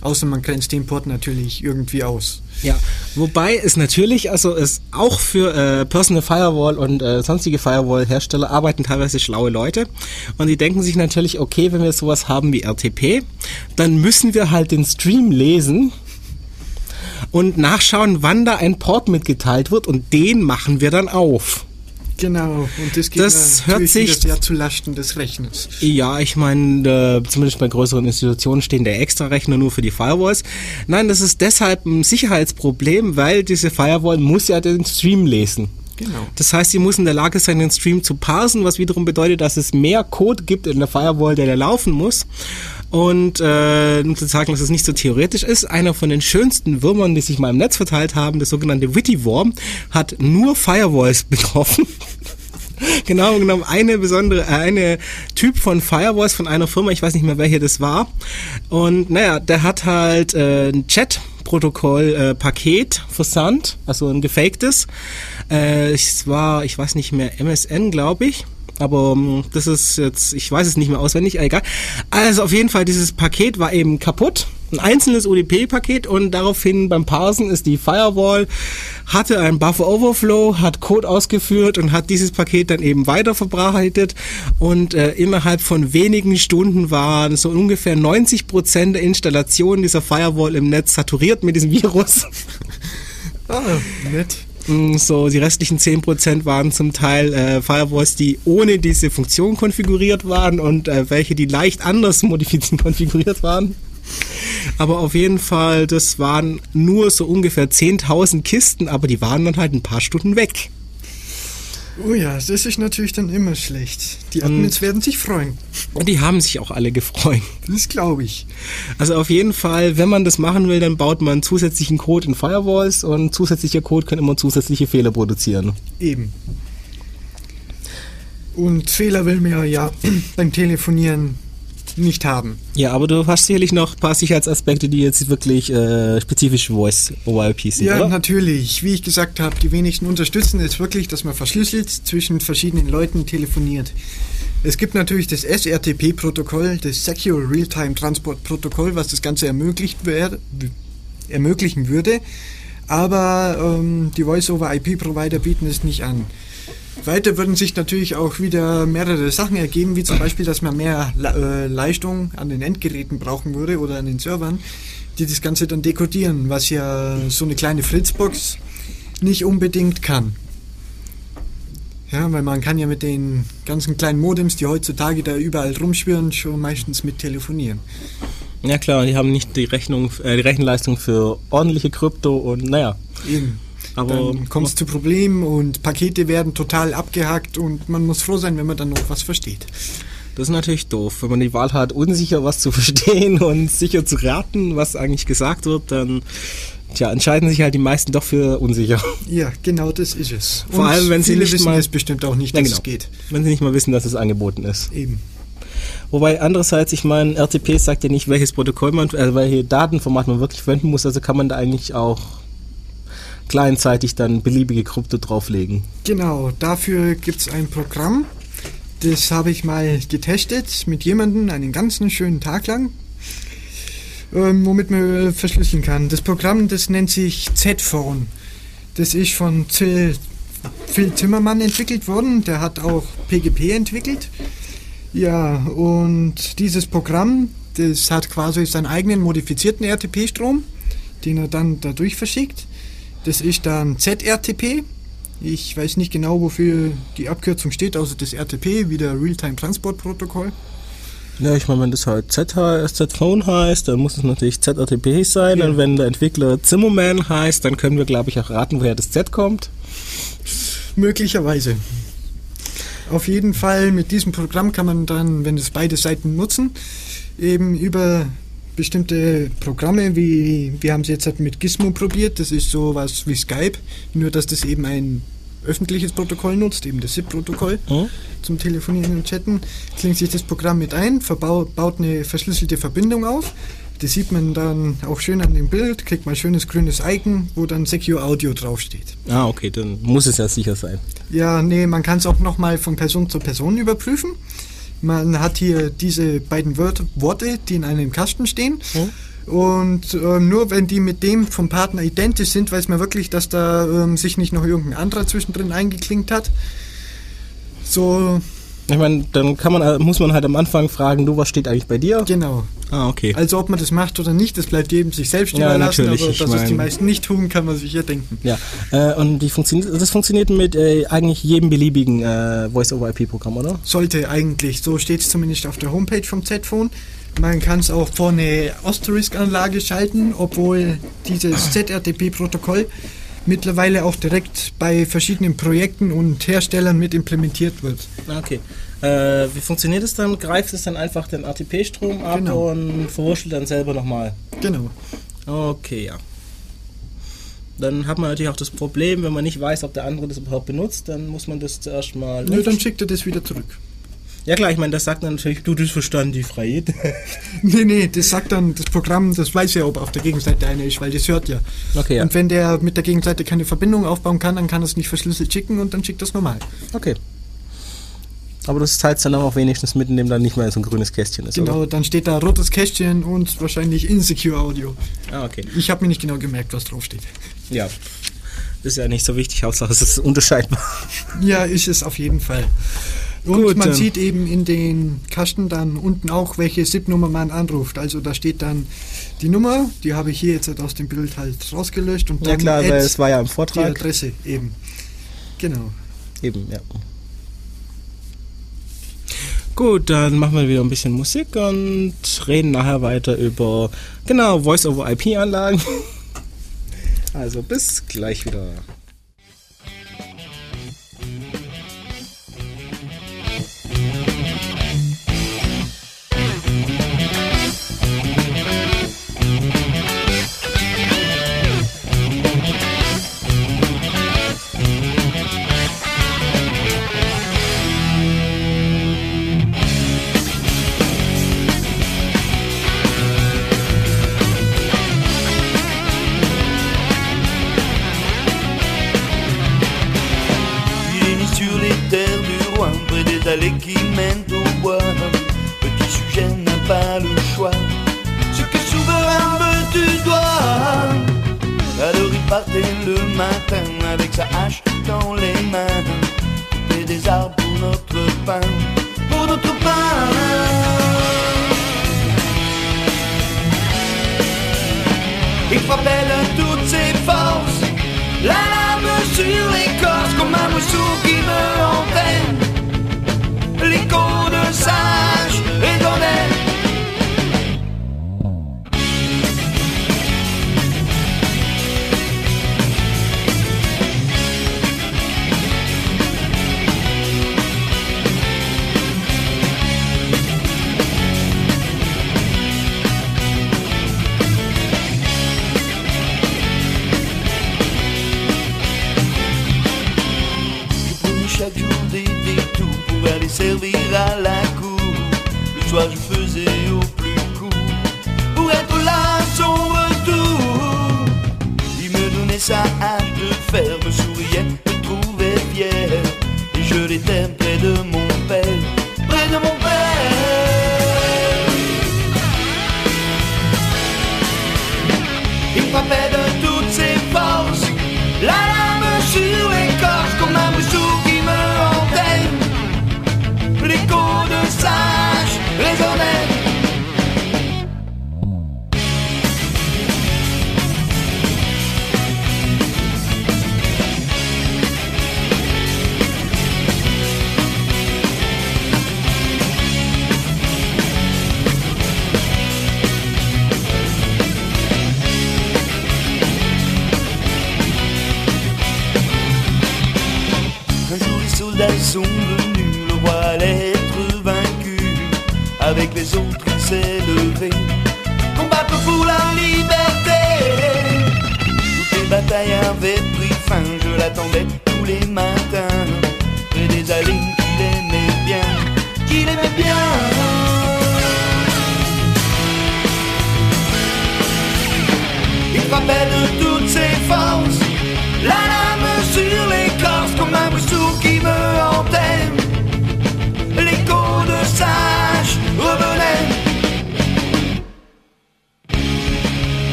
Außer man grenzt den Port natürlich irgendwie aus. Ja, wobei es natürlich, also es auch für äh, Personal Firewall und äh, sonstige Firewall-Hersteller arbeiten teilweise schlaue Leute und die denken sich natürlich, okay, wenn wir sowas haben wie RTP, dann müssen wir halt den Stream lesen und nachschauen, wann da ein Port mitgeteilt wird und den machen wir dann auf. Genau, und das geht das hört sich sehr zu Lasten des Rechners. Ja, ich meine, äh, zumindest bei größeren Institutionen stehen der extra Rechner nur für die Firewalls. Nein, das ist deshalb ein Sicherheitsproblem, weil diese Firewall muss ja den Stream lesen. Genau. Das heißt, sie muss in der Lage sein, den Stream zu parsen, was wiederum bedeutet, dass es mehr Code gibt in der Firewall, der da laufen muss. Und äh, um zu sagen, dass es nicht so theoretisch ist, einer von den schönsten Würmern, die sich mal im Netz verteilt haben, der sogenannte Witty Worm, hat nur Firewalls betroffen. genau genommen eine besondere, äh, eine Typ von Firewalls von einer Firma, ich weiß nicht mehr welche das war. Und naja, der hat halt äh, ein Chat-Protokoll-Paket äh, versandt, also ein gefaktes. Äh, es war, ich weiß nicht mehr, MSN, glaube ich. Aber um, ähm, das ist jetzt, ich weiß es nicht mehr auswendig, egal. Also auf jeden Fall, dieses Paket war eben kaputt. Ein einzelnes UDP-Paket und daraufhin beim Parsen ist die Firewall, hatte einen Buffer Overflow, hat Code ausgeführt und hat dieses Paket dann eben weiter verbreitet und äh, innerhalb von wenigen Stunden waren so ungefähr 90 Prozent der Installation dieser Firewall im Netz saturiert mit diesem Virus. Ah, nett. Mm, so, die restlichen 10% waren zum Teil äh, Firewalls, die ohne diese Funktion konfiguriert waren und äh, welche, die leicht anders modifiziert konfiguriert waren. Aber auf jeden Fall, das waren nur so ungefähr 10.000 Kisten, aber die waren dann halt ein paar Stunden weg. Oh ja, das ist natürlich dann immer schlecht. Die Admins und werden sich freuen. Und die haben sich auch alle gefreut. Das glaube ich. Also auf jeden Fall, wenn man das machen will, dann baut man zusätzlichen Code in Firewalls und zusätzlicher Code kann immer zusätzliche Fehler produzieren. Eben. Und Fehler will man ja beim Telefonieren nicht haben. Ja, aber du hast sicherlich noch ein paar Sicherheitsaspekte, die jetzt wirklich äh, spezifisch Voice over IP sind. Ja, oder? natürlich. Wie ich gesagt habe, die wenigsten unterstützen es wirklich, dass man verschlüsselt zwischen verschiedenen Leuten telefoniert. Es gibt natürlich das SRTP-Protokoll, das Secure Real-Time Transport Protokoll, was das Ganze ermöglicht wär, ermöglichen würde. Aber ähm, die Voice-over-IP-Provider bieten es nicht an. Weiter würden sich natürlich auch wieder mehrere Sachen ergeben, wie zum Beispiel, dass man mehr äh, Leistung an den Endgeräten brauchen würde oder an den Servern, die das Ganze dann dekodieren, was ja so eine kleine Fritzbox nicht unbedingt kann. Ja, weil man kann ja mit den ganzen kleinen Modems, die heutzutage da überall rumschwirren, schon meistens mit telefonieren. Ja klar, die haben nicht die Rechnung, äh, die Rechenleistung für ordentliche Krypto und naja. Eben. Aber dann kommt es zu Problemen und Pakete werden total abgehackt und man muss froh sein, wenn man dann noch was versteht. Das ist natürlich doof. Wenn man die Wahl hat, unsicher was zu verstehen und sicher zu raten, was eigentlich gesagt wird, dann tja, entscheiden sich halt die meisten doch für unsicher. Ja, genau das ist es. Vor und allem, wenn sie nicht wissen mal es bestimmt auch nicht, dass genau. es geht. Wenn sie nicht mal wissen, dass es angeboten ist. Eben. Wobei andererseits, ich meine, RTP sagt ja nicht, welches Protokoll man, also welche Datenformat man wirklich verwenden muss, also kann man da eigentlich auch kleinzeitig dann beliebige Krypto drauflegen. Genau, dafür gibt es ein Programm. Das habe ich mal getestet mit jemandem einen ganzen schönen Tag lang. ähm, womit man äh, verschlüsseln kann. Das Programm, das nennt sich Z-Phone. Das ist von Phil Zimmermann entwickelt worden. Der hat auch PGP entwickelt. Ja, und dieses Programm, das hat quasi seinen eigenen modifizierten RTP-Strom, den er dann dadurch verschickt. Das ist dann ZRTP. Ich weiß nicht genau, wofür die Abkürzung steht, außer das RTP, wie der Real-Time Transport Protokoll. Ja, ich meine, wenn das halt Z-Phone heißt, dann muss es natürlich ZRTP sein. Ja. Und wenn der Entwickler Zimmerman heißt, dann können wir, glaube ich, auch raten, woher das Z kommt. Möglicherweise. Auf jeden Fall mit diesem Programm kann man dann, wenn es beide Seiten nutzen, eben über bestimmte Programme, wie wir haben es jetzt halt mit Gizmo probiert, das ist sowas wie Skype, nur dass das eben ein öffentliches Protokoll nutzt, eben das SIP-Protokoll mhm. zum Telefonieren und Chatten, klingt sich das Programm mit ein, verbaut, baut eine verschlüsselte Verbindung auf. Das sieht man dann auch schön an dem Bild, kriegt man ein schönes grünes Icon, wo dann Secure Audio draufsteht. Ah, okay, dann muss es ja sicher sein. Ja, nee, man kann es auch nochmal von Person zu Person überprüfen. Man hat hier diese beiden Worte, die in einem Kasten stehen. Mhm und äh, nur wenn die mit dem vom Partner identisch sind, weiß man wirklich, dass da ähm, sich nicht noch irgendein anderer zwischendrin eingeklinkt hat. So. Ich meine, dann kann man, äh, muss man halt am Anfang fragen, du, was steht eigentlich bei dir? Genau. Ah, okay. Also ob man das macht oder nicht, das bleibt jedem sich selbst ja, überlassen, aber dass mein, es die meisten nicht tun, kann man sich ja denken. Ja, äh, und die funktioniert, das funktioniert mit äh, eigentlich jedem beliebigen äh, Voice-over-IP-Programm, oder? Sollte eigentlich, so steht es zumindest auf der Homepage vom Z-Phone. Man kann es auch vor eine Asterisk-Anlage schalten, obwohl dieses ZRTP-Protokoll mittlerweile auch direkt bei verschiedenen Projekten und Herstellern mit implementiert wird. Okay. Äh, wie funktioniert es dann? Greift es dann einfach den ATP-Strom ab genau. und verwurschtelt dann selber nochmal? Genau. Okay, ja. Dann hat man natürlich auch das Problem, wenn man nicht weiß, ob der andere das überhaupt benutzt, dann muss man das zuerst mal. Nö, dann schickt er das wieder zurück. Ja klar, ich meine, das sagt dann natürlich, du das verstanden, die Freiheit. nee, nee, das sagt dann das Programm, das weiß ja, ob auf der Gegenseite einer ist, weil das hört ja. Okay, ja. Und wenn der mit der Gegenseite keine Verbindung aufbauen kann, dann kann er es nicht verschlüsselt schicken und dann schickt das normal. Okay. Aber das zeigt dann auch wenigstens mit, indem dann nicht mehr so ein grünes Kästchen ist. Genau, oder? dann steht da rotes Kästchen und wahrscheinlich Insecure Audio. Ah, okay. Ich habe mir nicht genau gemerkt, was draufsteht. Ja. Ist ja nicht so wichtig, Hauptsache es ist unterscheidbar. Ja, ist es auf jeden Fall. Und Gut, man sieht eben in den Kasten dann unten auch, welche SIP-Nummer man anruft. Also da steht dann die Nummer, die habe ich hier jetzt aus dem Bild halt rausgelöscht. Und dann ja klar, weil es war ja im Vortrag. Die Adresse eben. Genau. Eben, ja. Gut, dann machen wir wieder ein bisschen Musik und reden nachher weiter über, genau, Voice-over-IP-Anlagen. Also bis gleich wieder. Allées qui mènent au bois. Petit sujet n'a pas le choix. Ce que souverain veut, tu dois. Alors il partait le matin avec sa hache dans les mains. Couper des arbres pour notre pain, pour notre pain. Il frappait toutes ses forces, la lame sur l'écorce comme un mousseau je faisais au plus court pour être là son retour. Il me donnait sa hache de fer, me souriait, me trouvait fier et je l'étais mais um.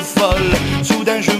folle. Soudain, je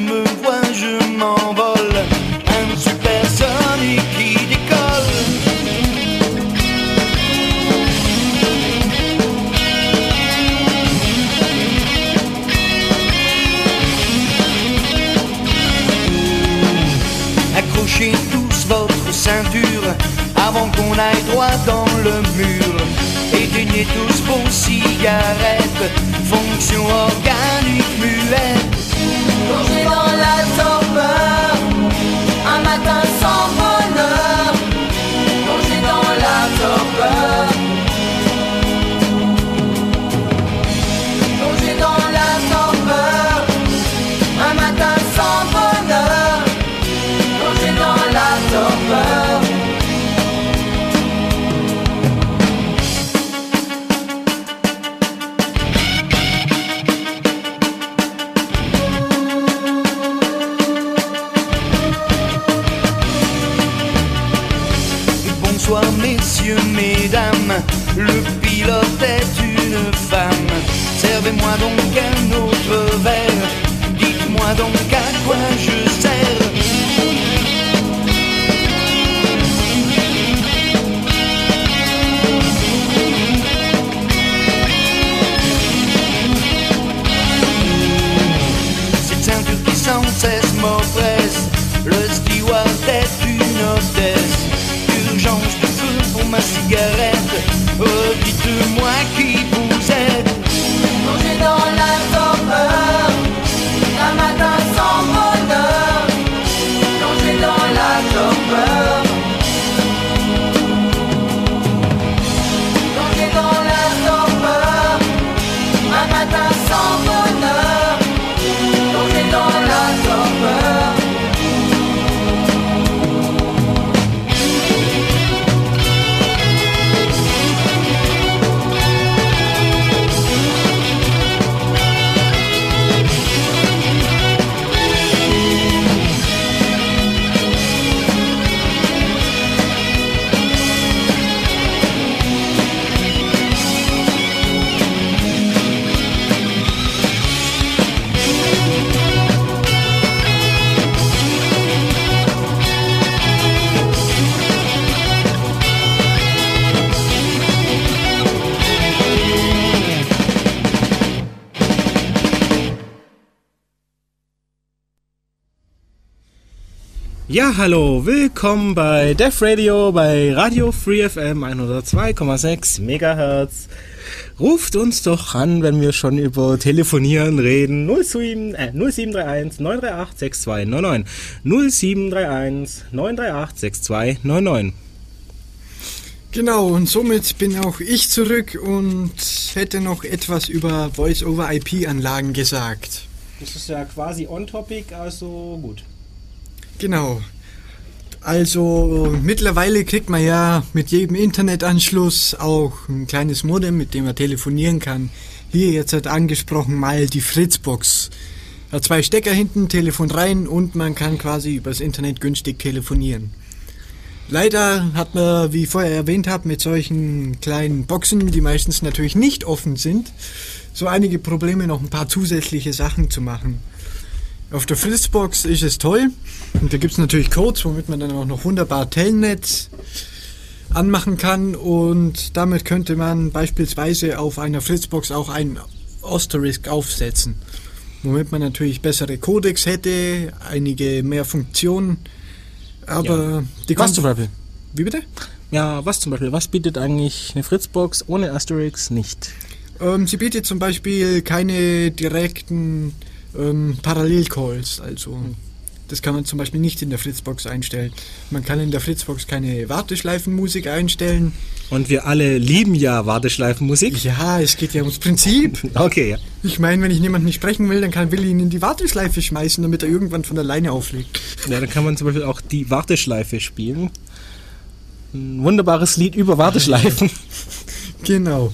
Ja, hallo, willkommen bei Def Radio, bei Radio Free FM 102,6 Megahertz. Ruft uns doch an, wenn wir schon über Telefonieren reden. 07, äh, 0731 938 6299. 0731 938 6299. Genau, und somit bin auch ich zurück und hätte noch etwas über Voice-over-IP-Anlagen gesagt. Das ist ja quasi on-topic, also gut. Genau. Also mittlerweile kriegt man ja mit jedem Internetanschluss auch ein kleines Modem, mit dem man telefonieren kann. Hier jetzt hat angesprochen mal die Fritzbox. Hat zwei Stecker hinten, Telefon rein und man kann quasi übers Internet günstig telefonieren. Leider hat man, wie ich vorher erwähnt habe, mit solchen kleinen Boxen, die meistens natürlich nicht offen sind, so einige Probleme, noch ein paar zusätzliche Sachen zu machen. Auf der Fritzbox ist es toll. Und da gibt es natürlich Codes, womit man dann auch noch wunderbar Telnet anmachen kann. Und damit könnte man beispielsweise auf einer Fritzbox auch einen Asterisk aufsetzen. Womit man natürlich bessere Codecs hätte, einige mehr Funktionen. Aber die Was zum Beispiel? Wie bitte? Ja, was zum Beispiel? Was bietet eigentlich eine Fritzbox ohne Asterix nicht? Ähm, sie bietet zum Beispiel keine direkten ähm, Parallelcalls. Also das kann man zum Beispiel nicht in der Fritzbox einstellen. Man kann in der Fritzbox keine Warteschleifenmusik einstellen. Und wir alle lieben ja Warteschleifenmusik. Ja, es geht ja ums Prinzip. Okay, ja. Ich meine, wenn ich jemanden nicht sprechen will, dann kann will ich ihn in die Warteschleife schmeißen, damit er irgendwann von alleine auflegt. Ja, dann kann man zum Beispiel auch die Warteschleife spielen. Ein wunderbares Lied über Warteschleifen. Genau.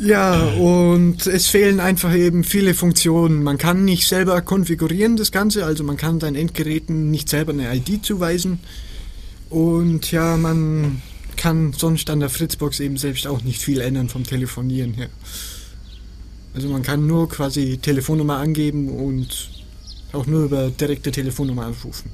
Ja, und es fehlen einfach eben viele Funktionen. Man kann nicht selber konfigurieren das Ganze, also man kann seinen Endgeräten nicht selber eine ID zuweisen. Und ja, man kann sonst an der Fritzbox eben selbst auch nicht viel ändern vom Telefonieren her. Also man kann nur quasi Telefonnummer angeben und auch nur über direkte Telefonnummer anrufen.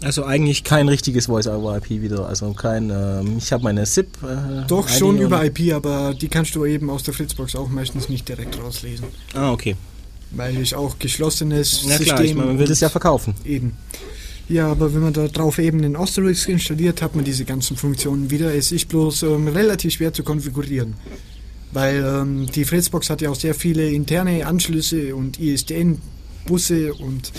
Also eigentlich kein richtiges Voice-over-IP wieder, also kein, ähm, ich habe meine SIP. Äh, Doch schon über IP, aber die kannst du eben aus der Fritzbox auch meistens nicht direkt rauslesen. Ah, okay. Weil ich auch geschlossenes Na System klar, ich meine, man will das ja verkaufen. Eben. Ja, aber wenn man da drauf eben den Asterisk installiert, hat man diese ganzen Funktionen wieder. Es ist bloß ähm, relativ schwer zu konfigurieren. Weil ähm, die Fritzbox hat ja auch sehr viele interne Anschlüsse und ISDN-Busse und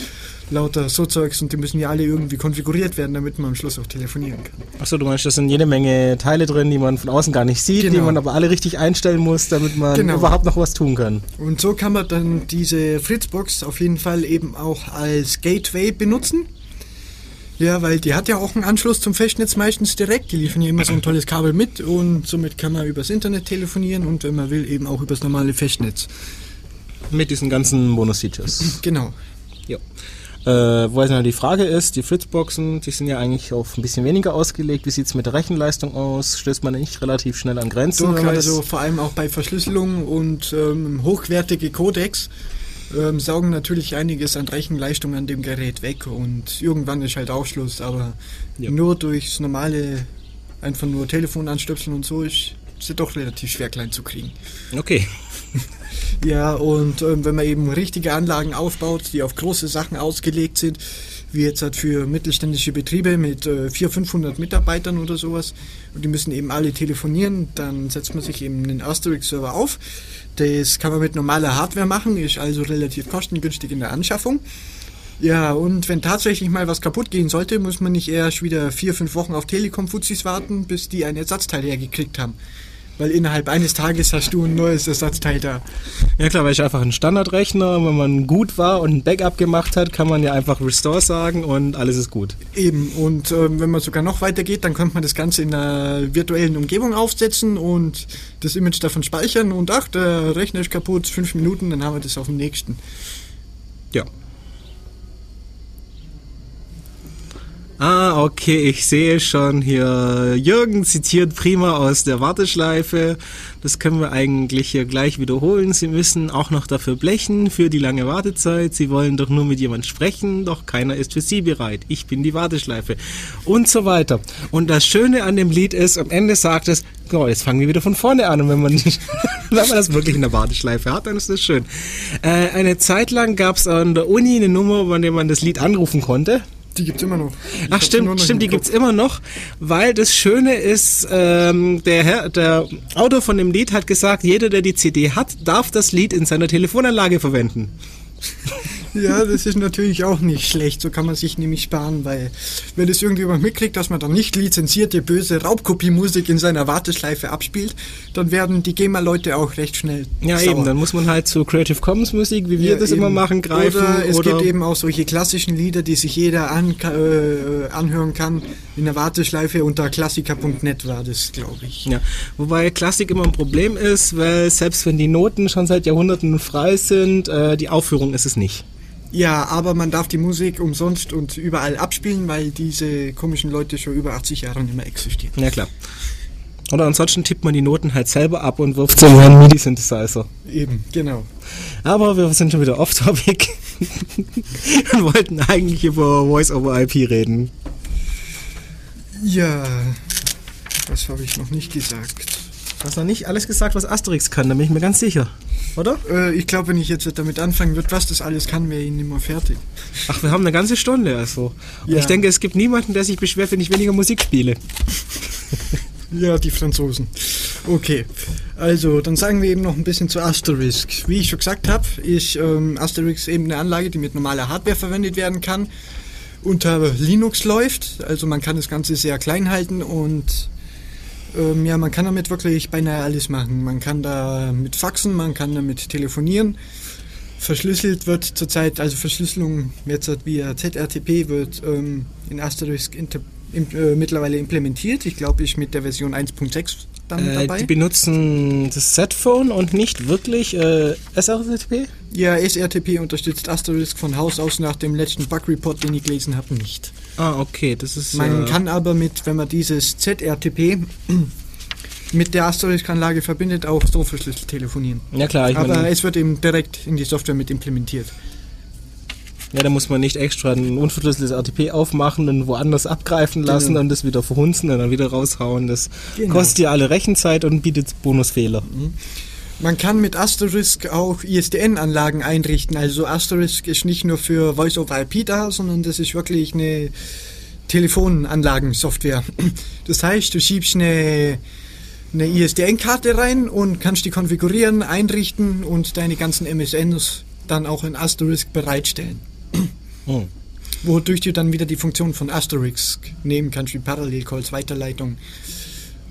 lauter so Zeugs und die müssen ja alle irgendwie konfiguriert werden, damit man am Schluss auch telefonieren kann. Achso, du meinst, da sind jede Menge Teile drin, die man von außen gar nicht sieht, die Genau. man aber alle richtig einstellen muss, damit man Genau. überhaupt noch was tun kann. Und so kann man dann diese Fritzbox auf jeden Fall eben auch als Gateway benutzen. Ja, weil die hat ja auch einen Anschluss zum Festnetz meistens direkt. Die liefern ja immer so ein tolles Kabel mit und somit kann man übers Internet telefonieren und wenn man will eben auch übers normale Festnetz. Mit diesen ganzen Bonus-Features. Genau. ja. Äh, wo jetzt noch die Frage ist, die Fritzboxen, die sind ja eigentlich auf ein bisschen weniger ausgelegt. Wie sieht es mit der Rechenleistung aus? Stößt man nicht relativ schnell an Grenzen? Doch, also vor allem auch bei Verschlüsselung und ähm, hochwertige Codecs ähm, saugen natürlich einiges an Rechenleistung an dem Gerät weg und irgendwann ist halt auch Schluss, aber Ja. nur durchs normale, einfach nur Telefon anstöpseln und so ist sie doch relativ schwer klein zu kriegen. Okay. Ja, und ähm, wenn man eben richtige Anlagen aufbaut, die auf große Sachen ausgelegt sind, wie jetzt halt für mittelständische Betriebe mit äh, 400, 500 Mitarbeitern oder sowas, und die müssen eben alle telefonieren, dann setzt man sich eben einen Asterix-Server auf. Das kann man mit normaler Hardware machen, ist also relativ kostengünstig in der Anschaffung. Ja, und wenn tatsächlich mal was kaputt gehen sollte, muss man nicht erst wieder vier, fünf Wochen auf Telekom-Fuzis warten, bis die ein Ersatzteil hergekriegt haben. Weil innerhalb eines Tages hast du ein neues Ersatzteil da. Ja klar, weil ich einfach ein Standardrechner, wenn man gut war und ein Backup gemacht hat, kann man ja einfach Restore sagen und alles ist gut. Eben, und ähm, wenn man sogar noch weiter geht, dann könnte man das Ganze in einer virtuellen Umgebung aufsetzen und das Image davon speichern und ach, der Rechner ist kaputt, fünf Minuten, dann haben wir das auf dem nächsten. Ja. Ah, okay, ich sehe schon hier. Jürgen zitiert prima aus der Warteschleife. Das können wir eigentlich hier gleich wiederholen. Sie müssen auch noch dafür blechen, für die lange Wartezeit. Sie wollen doch nur mit jemand sprechen, doch keiner ist für Sie bereit. Ich bin die Warteschleife. Und so weiter. Und das Schöne an dem Lied ist, am Ende sagt es, oh, jetzt fangen wir wieder von vorne an. Und wenn man, wenn man das wirklich in der Warteschleife hat, dann ist das schön. Äh, eine Zeit lang gab es an der Uni eine Nummer, bei der man das Lied anrufen konnte. Die gibt's immer noch. Ich Ach stimmt, stimmt, die Kopf. gibt's immer noch, weil das Schöne ist, ähm, der, Herr, der Autor von dem Lied hat gesagt, jeder, der die CD hat, darf das Lied in seiner Telefonanlage verwenden. Ja, das ist natürlich auch nicht schlecht. So kann man sich nämlich sparen, weil wenn es irgendjemand mitkriegt, dass man dann nicht lizenzierte böse Raubkopiemusik in seiner Warteschleife abspielt, dann werden die GEMA-Leute auch recht schnell Ja sauer. eben, dann muss man halt zu Creative Commons Musik, wie wir Ja, das eben. immer machen, greifen. Oder es oder gibt eben auch solche klassischen Lieder, die sich jeder an, äh, anhören kann. In der Warteschleife unter klassiker.net war das, glaube ich. Ja, wobei Klassik immer ein Problem ist, weil selbst wenn die Noten schon seit Jahrhunderten frei sind, äh, die Aufführung ist es nicht. Ja, aber man darf die Musik umsonst und überall abspielen, weil diese komischen Leute schon über 80 Jahre nicht mehr existieren. Ja klar. Oder ansonsten tippt man die Noten halt selber ab und wirft sie in einen MIDI-Synthesizer. Eben, genau. Aber wir sind schon wieder off-topic und wollten eigentlich über Voice-over-IP reden. Ja, das habe ich noch nicht gesagt. Du hast noch nicht alles gesagt, was Asterix kann, da bin ich mir ganz sicher. Oder? Äh, ich glaube, wenn ich jetzt damit anfangen würde, was das alles kann, wäre ich nicht mehr fertig. Ach, wir haben eine ganze Stunde, also. Und Ja. ich denke, es gibt niemanden, der sich beschwert, wenn ich weniger Musik spiele. Ja, die Franzosen. Okay, also dann sagen wir eben noch ein bisschen zu Asterisk. Wie ich schon gesagt habe, ist ähm, Asterisk eben eine Anlage, die mit normaler Hardware verwendet werden kann, unter Linux läuft. Also man kann das Ganze sehr klein halten und ähm, ja, man kann damit wirklich beinahe alles machen. Man kann da mit faxen, man kann damit telefonieren. Verschlüsselt wird zurzeit, also Verschlüsselung jetzt via ZRTP wird ähm, in Asterisk inter, im, äh, mittlerweile implementiert. Ich glaube, ich mit der Version 1.6 dann Äh, dabei. die benutzen das Z-Phone und nicht wirklich äh, SRTP? Ja, SRTP unterstützt Asterisk von Haus aus nach dem letzten Bug-Report, den ich gelesen habe, nicht. Ah, okay, das ist. Man äh, kann aber mit, wenn man dieses ZRTP mit der Asterisk-Anlage verbindet, auch so verschlüsselt telefonieren. Ja klar, ich Aber meine, es wird eben direkt in die Software mit implementiert. ja, da muss man nicht extra ein unverschlüsseltes RTP aufmachen und woanders abgreifen lassen Genau. und das wieder verhunzen und dann wieder raushauen. Das Genau. kostet ja alle Rechenzeit und bietet Bonusfehler. Man kann mit Asterisk auch ISDN-Anlagen einrichten. Also Asterisk ist nicht nur für Voice-over-IP da, sondern das ist wirklich eine Telefonanlagensoftware. Das heißt, du schiebst eine, eine ISDN-Karte rein und kannst die konfigurieren, einrichten und deine ganzen MSNs dann auch in Asterisk bereitstellen. Hm. Wodurch du dann wieder die Funktion von Asterisk nehmen kannst, wie Parallelcalls, Weiterleitung,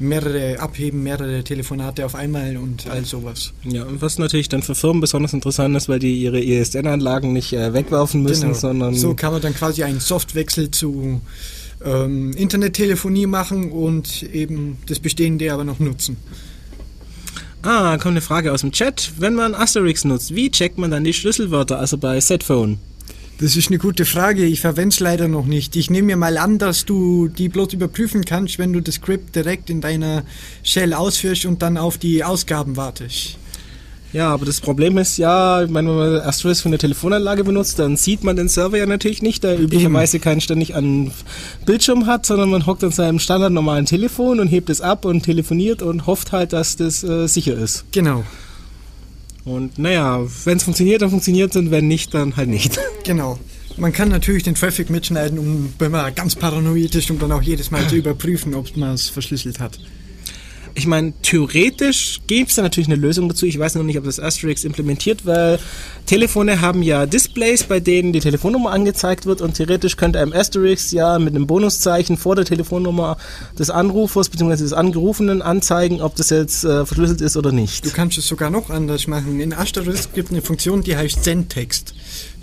mehrere abheben, mehrere Telefonate auf einmal und all sowas. Ja, und was natürlich dann für Firmen besonders interessant ist, weil die ihre ISDN-Anlagen nicht äh, wegwerfen müssen, Genau. sondern so kann man dann quasi einen Softwechsel zu ähm, Internettelefonie machen und eben das Bestehende aber noch nutzen. Ah, kommt eine Frage aus dem Chat. Wenn man Asterix nutzt, wie checkt man dann die Schlüsselwörter, also bei Setphone? Das ist eine gute Frage. Ich verwende es leider noch nicht. Ich nehme mir mal an, dass du die bloß überprüfen kannst, wenn du das Script direkt in deiner Shell ausführst und dann auf die Ausgaben wartest. Ja, aber das Problem ist ja, ich meine, wenn man Asterisk für eine Telefonanlage benutzt, dann sieht man den Server ja natürlich nicht, der üblicherweise keinen ständig an Bildschirm hat, sondern man hockt an seinem standardnormalen Telefon und hebt es ab und telefoniert und hofft halt, dass das äh, sicher ist. Genau, Und naja, wenn es funktioniert, dann funktioniert es und wenn nicht, dann halt nicht. genau. Man kann natürlich den Traffic mitschneiden, um, wenn man ganz paranoid ist, um dann auch jedes Mal zu überprüfen, ob man es verschlüsselt hat. Ich meine, theoretisch gibt es da natürlich eine Lösung dazu. Ich weiß noch nicht, ob das Asterix implementiert, weil Telefone haben ja Displays, bei denen die Telefonnummer angezeigt wird und theoretisch könnte einem Asterix ja mit einem Bonuszeichen vor der Telefonnummer des Anrufers bzw. des Angerufenen anzeigen, ob das jetzt äh, verschlüsselt ist oder nicht. Du kannst es sogar noch anders machen. In Asterisk gibt es eine Funktion, die heißt Sendtext.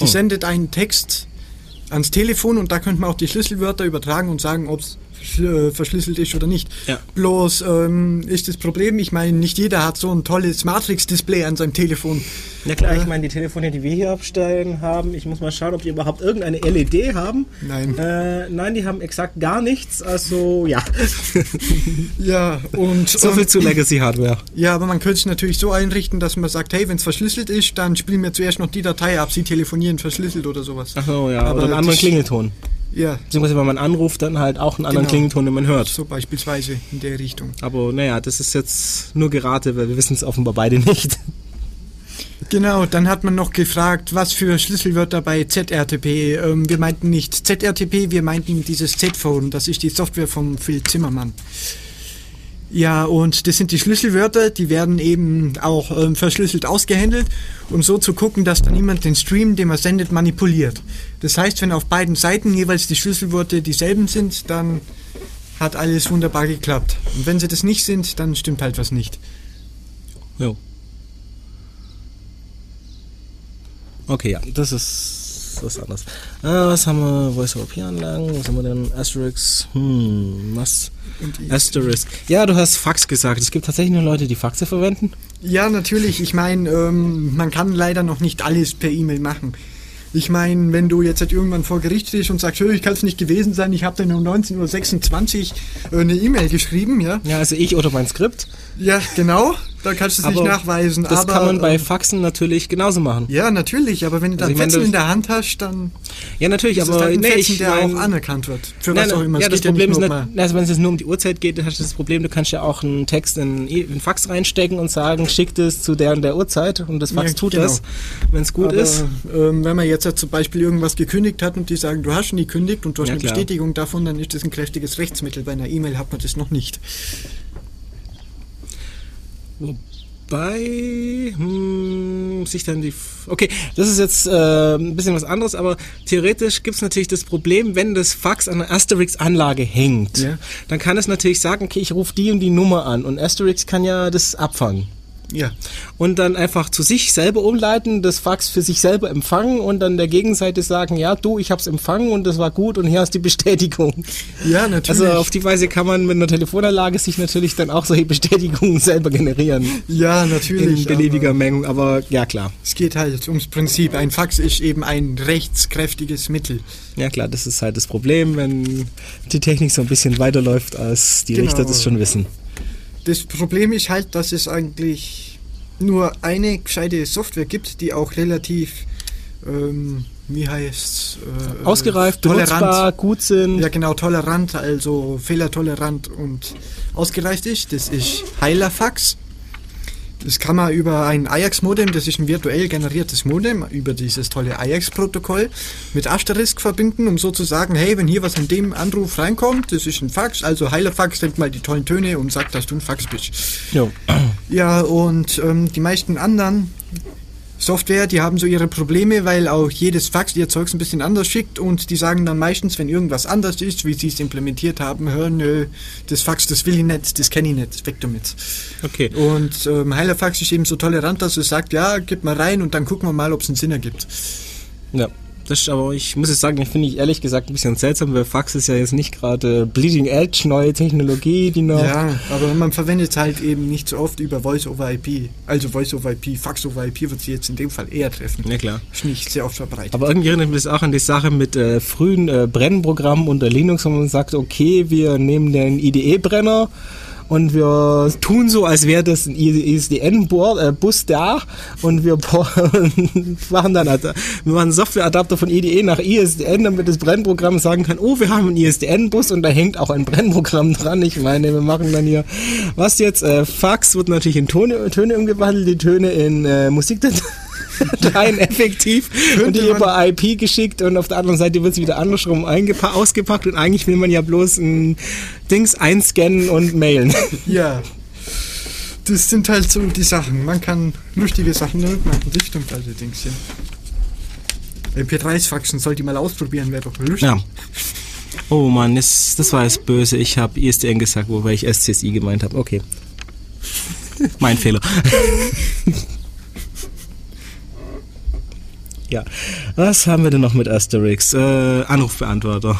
Die sendet einen Text ans Telefon und da könnte man auch die Schlüsselwörter übertragen und sagen, ob es verschlüsselt ist oder nicht. Ja. Bloß ähm, ist das Problem, ich meine, nicht jeder hat so ein tolles Matrix-Display an seinem Telefon. Ja klar, ich meine, die Telefone, die wir hier abstellen haben, ich muss mal schauen, ob die überhaupt irgendeine LED haben. Nein. Äh, nein, die haben exakt gar nichts. Also ja, Ja, und so ähm, viel zu Legacy Hardware. ja, aber man könnte es natürlich so einrichten, dass man sagt, hey, wenn es verschlüsselt ist, dann spielen wir zuerst noch die Datei ab, sie telefonieren verschlüsselt oder sowas. Ach so, ja, Aber oder einen anderen Klingelton. Ja, Beziehungsweise wenn man anruft, dann halt auch einen anderen Genau. Klingelton, den man hört. so beispielsweise in der Richtung. Aber naja, das ist jetzt nur Gerate, weil wir wissen es offenbar beide nicht. Genau, dann hat man noch gefragt, was für Schlüsselwörter bei ZRTP. Ähm, wir meinten nicht ZRTP, wir meinten dieses Z-Phone. Das ist die Software von Phil Zimmermann. Ja, und das sind die Schlüsselwörter, die werden eben auch ähm, verschlüsselt ausgehandelt, um so zu gucken, dass dann niemand den Stream, den man sendet, manipuliert. Das heißt, wenn auf beiden Seiten jeweils die Schlüsselwörter dieselben sind, dann hat alles wunderbar geklappt. Und wenn sie das nicht sind, dann stimmt halt was nicht. Jo. Okay, ja, das ist was anderes. Äh, was haben wir? Voice-over-Anlagen? Was haben wir denn? Asterix? Hm, was? Asterisk. Ja, du hast Fax gesagt. Es gibt tatsächlich nur Leute, die Faxe verwenden. Ja, natürlich. Ich meine, ähm, man kann leider noch nicht alles per E-Mail machen. Ich meine, wenn du jetzt halt irgendwann vor Gericht stehst und sagst, "Hö, ich kann es nicht gewesen sein, ich habe dann um 19.26 Uhr äh, eine E-Mail geschrieben, ja? Ja, also ich oder mein Skript. Ja, genau. Da kannst du es nicht nachweisen. Das aber, kann man bei ähm, Faxen natürlich genauso machen. ja, natürlich, aber wenn du dann Also meine, Fetzen das- in der Hand hast, dann Ja, natürlich, ist es aber halt ein nee, Fetzen, ich der mein- auch anerkannt wird. Für Nein, was auch immer. Ja, Es das Problem nicht ist um- also wenn es jetzt nur um die Uhrzeit geht, dann hast du das Problem, du kannst ja auch einen Text in, in einen Fax reinstecken und sagen, schick das zu der und der Uhrzeit und das Fax Ja, tut genau. das, wenn es gut aber, ist. Ähm, wenn man jetzt zum Beispiel irgendwas gekündigt hat und die sagen, du hast schon gekündigt und du hast Ja, eine klar. Bestätigung davon, dann ist das ein kräftiges Rechtsmittel. Bei einer E-Mail hat man das noch nicht. Wobei hm, sich dann die. F- Okay, das ist jetzt äh, ein bisschen was anderes, aber theoretisch gibt es natürlich das Problem, wenn das Fax an einer Asterix-Anlage hängt, Ja. dann kann es natürlich sagen, okay, ich rufe die und die Nummer an und Asterix kann ja das abfangen. Ja. und dann einfach zu sich selber umleiten, das Fax für sich selber empfangen und dann der Gegenseite sagen, ja, du, ich hab's empfangen und das war gut und hier hast die Bestätigung. Ja, natürlich. Also auf die Weise kann man mit einer Telefonanlage sich natürlich dann auch solche Bestätigungen selber generieren. ja, natürlich. In beliebiger Menge, aber ja klar. Es geht halt ums Prinzip. Ein Fax ist eben ein rechtskräftiges Mittel. Ja klar, das ist halt das Problem, wenn die Technik so ein bisschen weiterläuft, als die Genau. Richter das schon wissen. Das Problem ist halt, dass es eigentlich nur eine gescheite Software gibt, die auch relativ, ähm, wie heißt äh, Ausgereift, benutzbar, gut sind. Ja, genau, tolerant, also fehlertolerant und ausgereift ist. Das ist Heilerfax. Das kann man über ein Ajax-Modem, das ist ein virtuell generiertes Modem, über dieses tolle Ajax-Protokoll mit Asterisk verbinden, um so zu sagen, hey, wenn hier was in dem Anruf reinkommt, das ist ein Fax, also Heilerfax nimmt mal die tollen Töne und sagt, dass du ein Fax bist. Jo. Ja, und ähm, die meisten anderen Software, die haben so ihre Probleme, weil auch jedes Fax ihr Zeugs ein bisschen anders schickt und die sagen dann meistens, wenn irgendwas anders ist, wie sie es implementiert haben, hör, nö, das Fax, das will ich nicht, das kenne ich nicht, weg damit. Okay. Und ähm, Heilerfax ist eben so tolerant, dass es sagt, ja, gib mal rein und dann gucken wir mal, ob es einen Sinn ergibt. Ja. Das ist aber, ich muss jetzt sagen, ich finde ich ehrlich gesagt ein bisschen seltsam, weil Fax ist ja jetzt nicht gerade Bleeding Edge, neue Technologie, die noch. Ja, aber man verwendet es halt eben nicht so oft über Voice over IP. Also Voice over IP, Fax over IP wird sie jetzt in dem Fall eher treffen. Ja, klar. Ist nicht sehr oft verbreitet. Aber irgendwie erinnert mich das auch an die Sache mit äh, frühen äh, Brennprogrammen unter Linux, wo man sagt, okay, wir nehmen den IDE-Brenner und wir tun so, als wäre das ein ISDN-Bus da und wir machen dann wir machen Softwareadapter von IDE nach ISDN, damit das Brennprogramm sagen kann, oh, wir haben einen ISDN-Bus und da hängt auch ein Brennprogramm dran. Ich meine, wir machen dann hier, was jetzt, äh, Fax wird natürlich in Tone, Töne umgewandelt, die Töne in äh, Musikdateien. Dateien effektiv und die über IP geschickt und auf der anderen Seite wird es wieder andersrum ausgepackt und eigentlich will man ja bloß ein Dings einscannen und mailen. Ja. Das sind halt so die Sachen. Man kann lustige Sachen damit machen. Das stimmt allerdings, ja. MP3s faxen sollte ich mal ausprobieren, wäre doch lustig. Ja. Oh Mann, das, das war jetzt böse. Ich habe ISDN gesagt, wobei ich SCSI gemeint habe. Okay. mein Fehler. Ja. Was haben wir denn noch mit Asterix? Äh, Anrufbeantworter.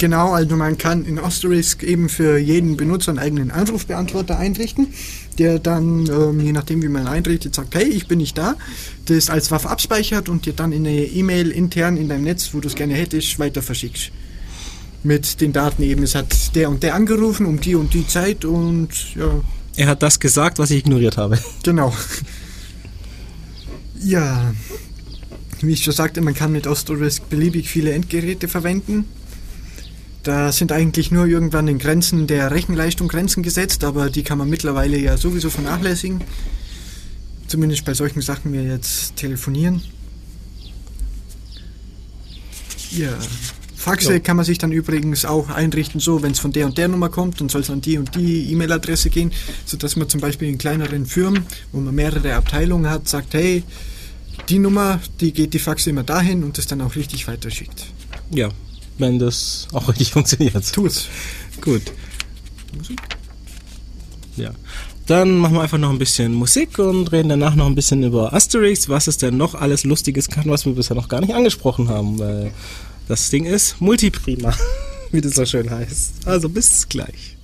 Genau, also man kann in Asterisk eben für jeden Benutzer einen eigenen Anrufbeantworter einrichten, der dann, ähm, je nachdem wie man einrichtet, sagt, hey, ich bin nicht da, das als Waffe abspeichert und dir dann in eine E-Mail intern in deinem Netz, wo du es gerne hättest, weiter verschickst. Mit den Daten eben, es hat der und der angerufen um die und die Zeit und ja. Er hat das gesagt, was ich ignoriert habe. Genau. Ja, wie ich schon sagte, man kann mit Ostorisk beliebig viele Endgeräte verwenden. Da sind eigentlich nur irgendwann in Grenzen der Rechenleistung Grenzen gesetzt, aber die kann man mittlerweile ja sowieso vernachlässigen. Zumindest bei solchen Sachen wie jetzt telefonieren. Ja. Faxe ja. kann man sich dann übrigens auch einrichten, so wenn es von der und der Nummer kommt, dann soll es an die und die E-Mail-Adresse gehen, sodass man zum Beispiel in kleineren Firmen, wo man mehrere Abteilungen hat, sagt, hey, die Nummer, die geht die Faxe immer dahin und das dann auch richtig weiterschickt. Ja, wenn das auch richtig funktioniert. Tut's. Gut. Musik? Ja. Dann machen wir einfach noch ein bisschen Musik und reden danach noch ein bisschen über Asterix, was es denn noch alles Lustiges kann, was wir bisher noch gar nicht angesprochen haben. Weil das Ding ist Multiprima, wie das so schön heißt. Also bis gleich.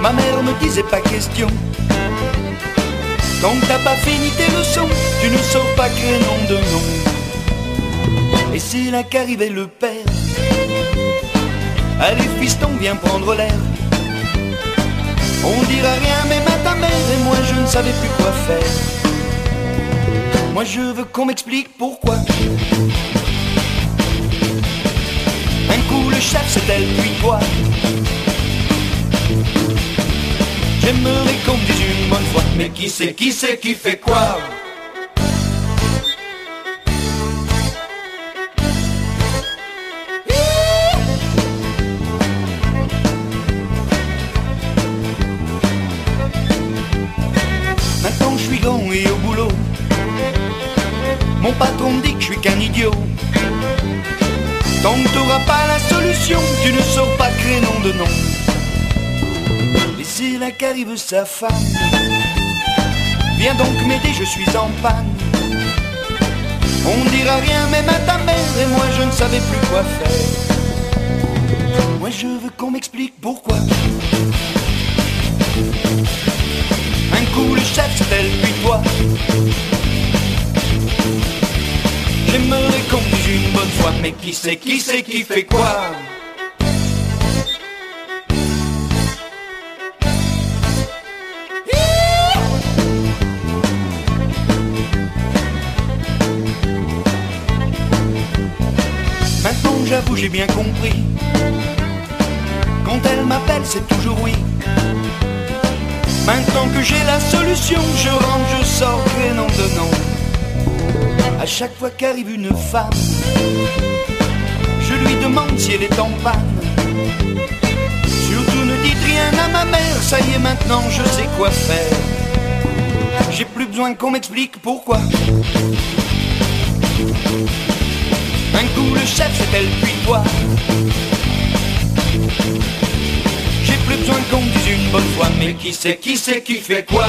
Ma mère me disait pas question. Tant que t'as pas fini tes leçons, tu ne sors pas crénom de nom. Et c'est là qu'arrivait le père. Allez fiston, viens prendre l'air. On dira rien même à ta mère et moi je ne savais plus quoi faire. Moi je veux qu'on m'explique pourquoi. Un coup le chef c'est elle puis toi. J'aimerais qu'on me dise une bonne fois, mais qui c'est, qui c'est qui fait quoi? Tu ne sors pas crénom de nom. Et c'est là qu'arrive sa femme. Viens donc m'aider, je suis en panne. On dira rien même à ta mère et moi je ne savais plus quoi faire. Moi je veux qu'on m'explique pourquoi. Un coup le chef c'est elle puis toi. J'aimerais qu'on dise une bonne fois, mais qui c'est, qui c'est qui fait quoi? J'ai bien compris Quand elle m'appelle c'est toujours oui Maintenant que j'ai la solution Je rentre, je sors, prénom de nom à chaque fois qu'arrive une femme, je lui demande si elle est en panne. Surtout ne dites rien à ma mère, ça y est maintenant je sais quoi faire. J'ai plus besoin qu'on m'explique pourquoi. Coup le chef c'est elle puis toi. J'ai plus besoin qu'on dise une bonne fois, mais qui c'est, qui c'est qui fait quoi?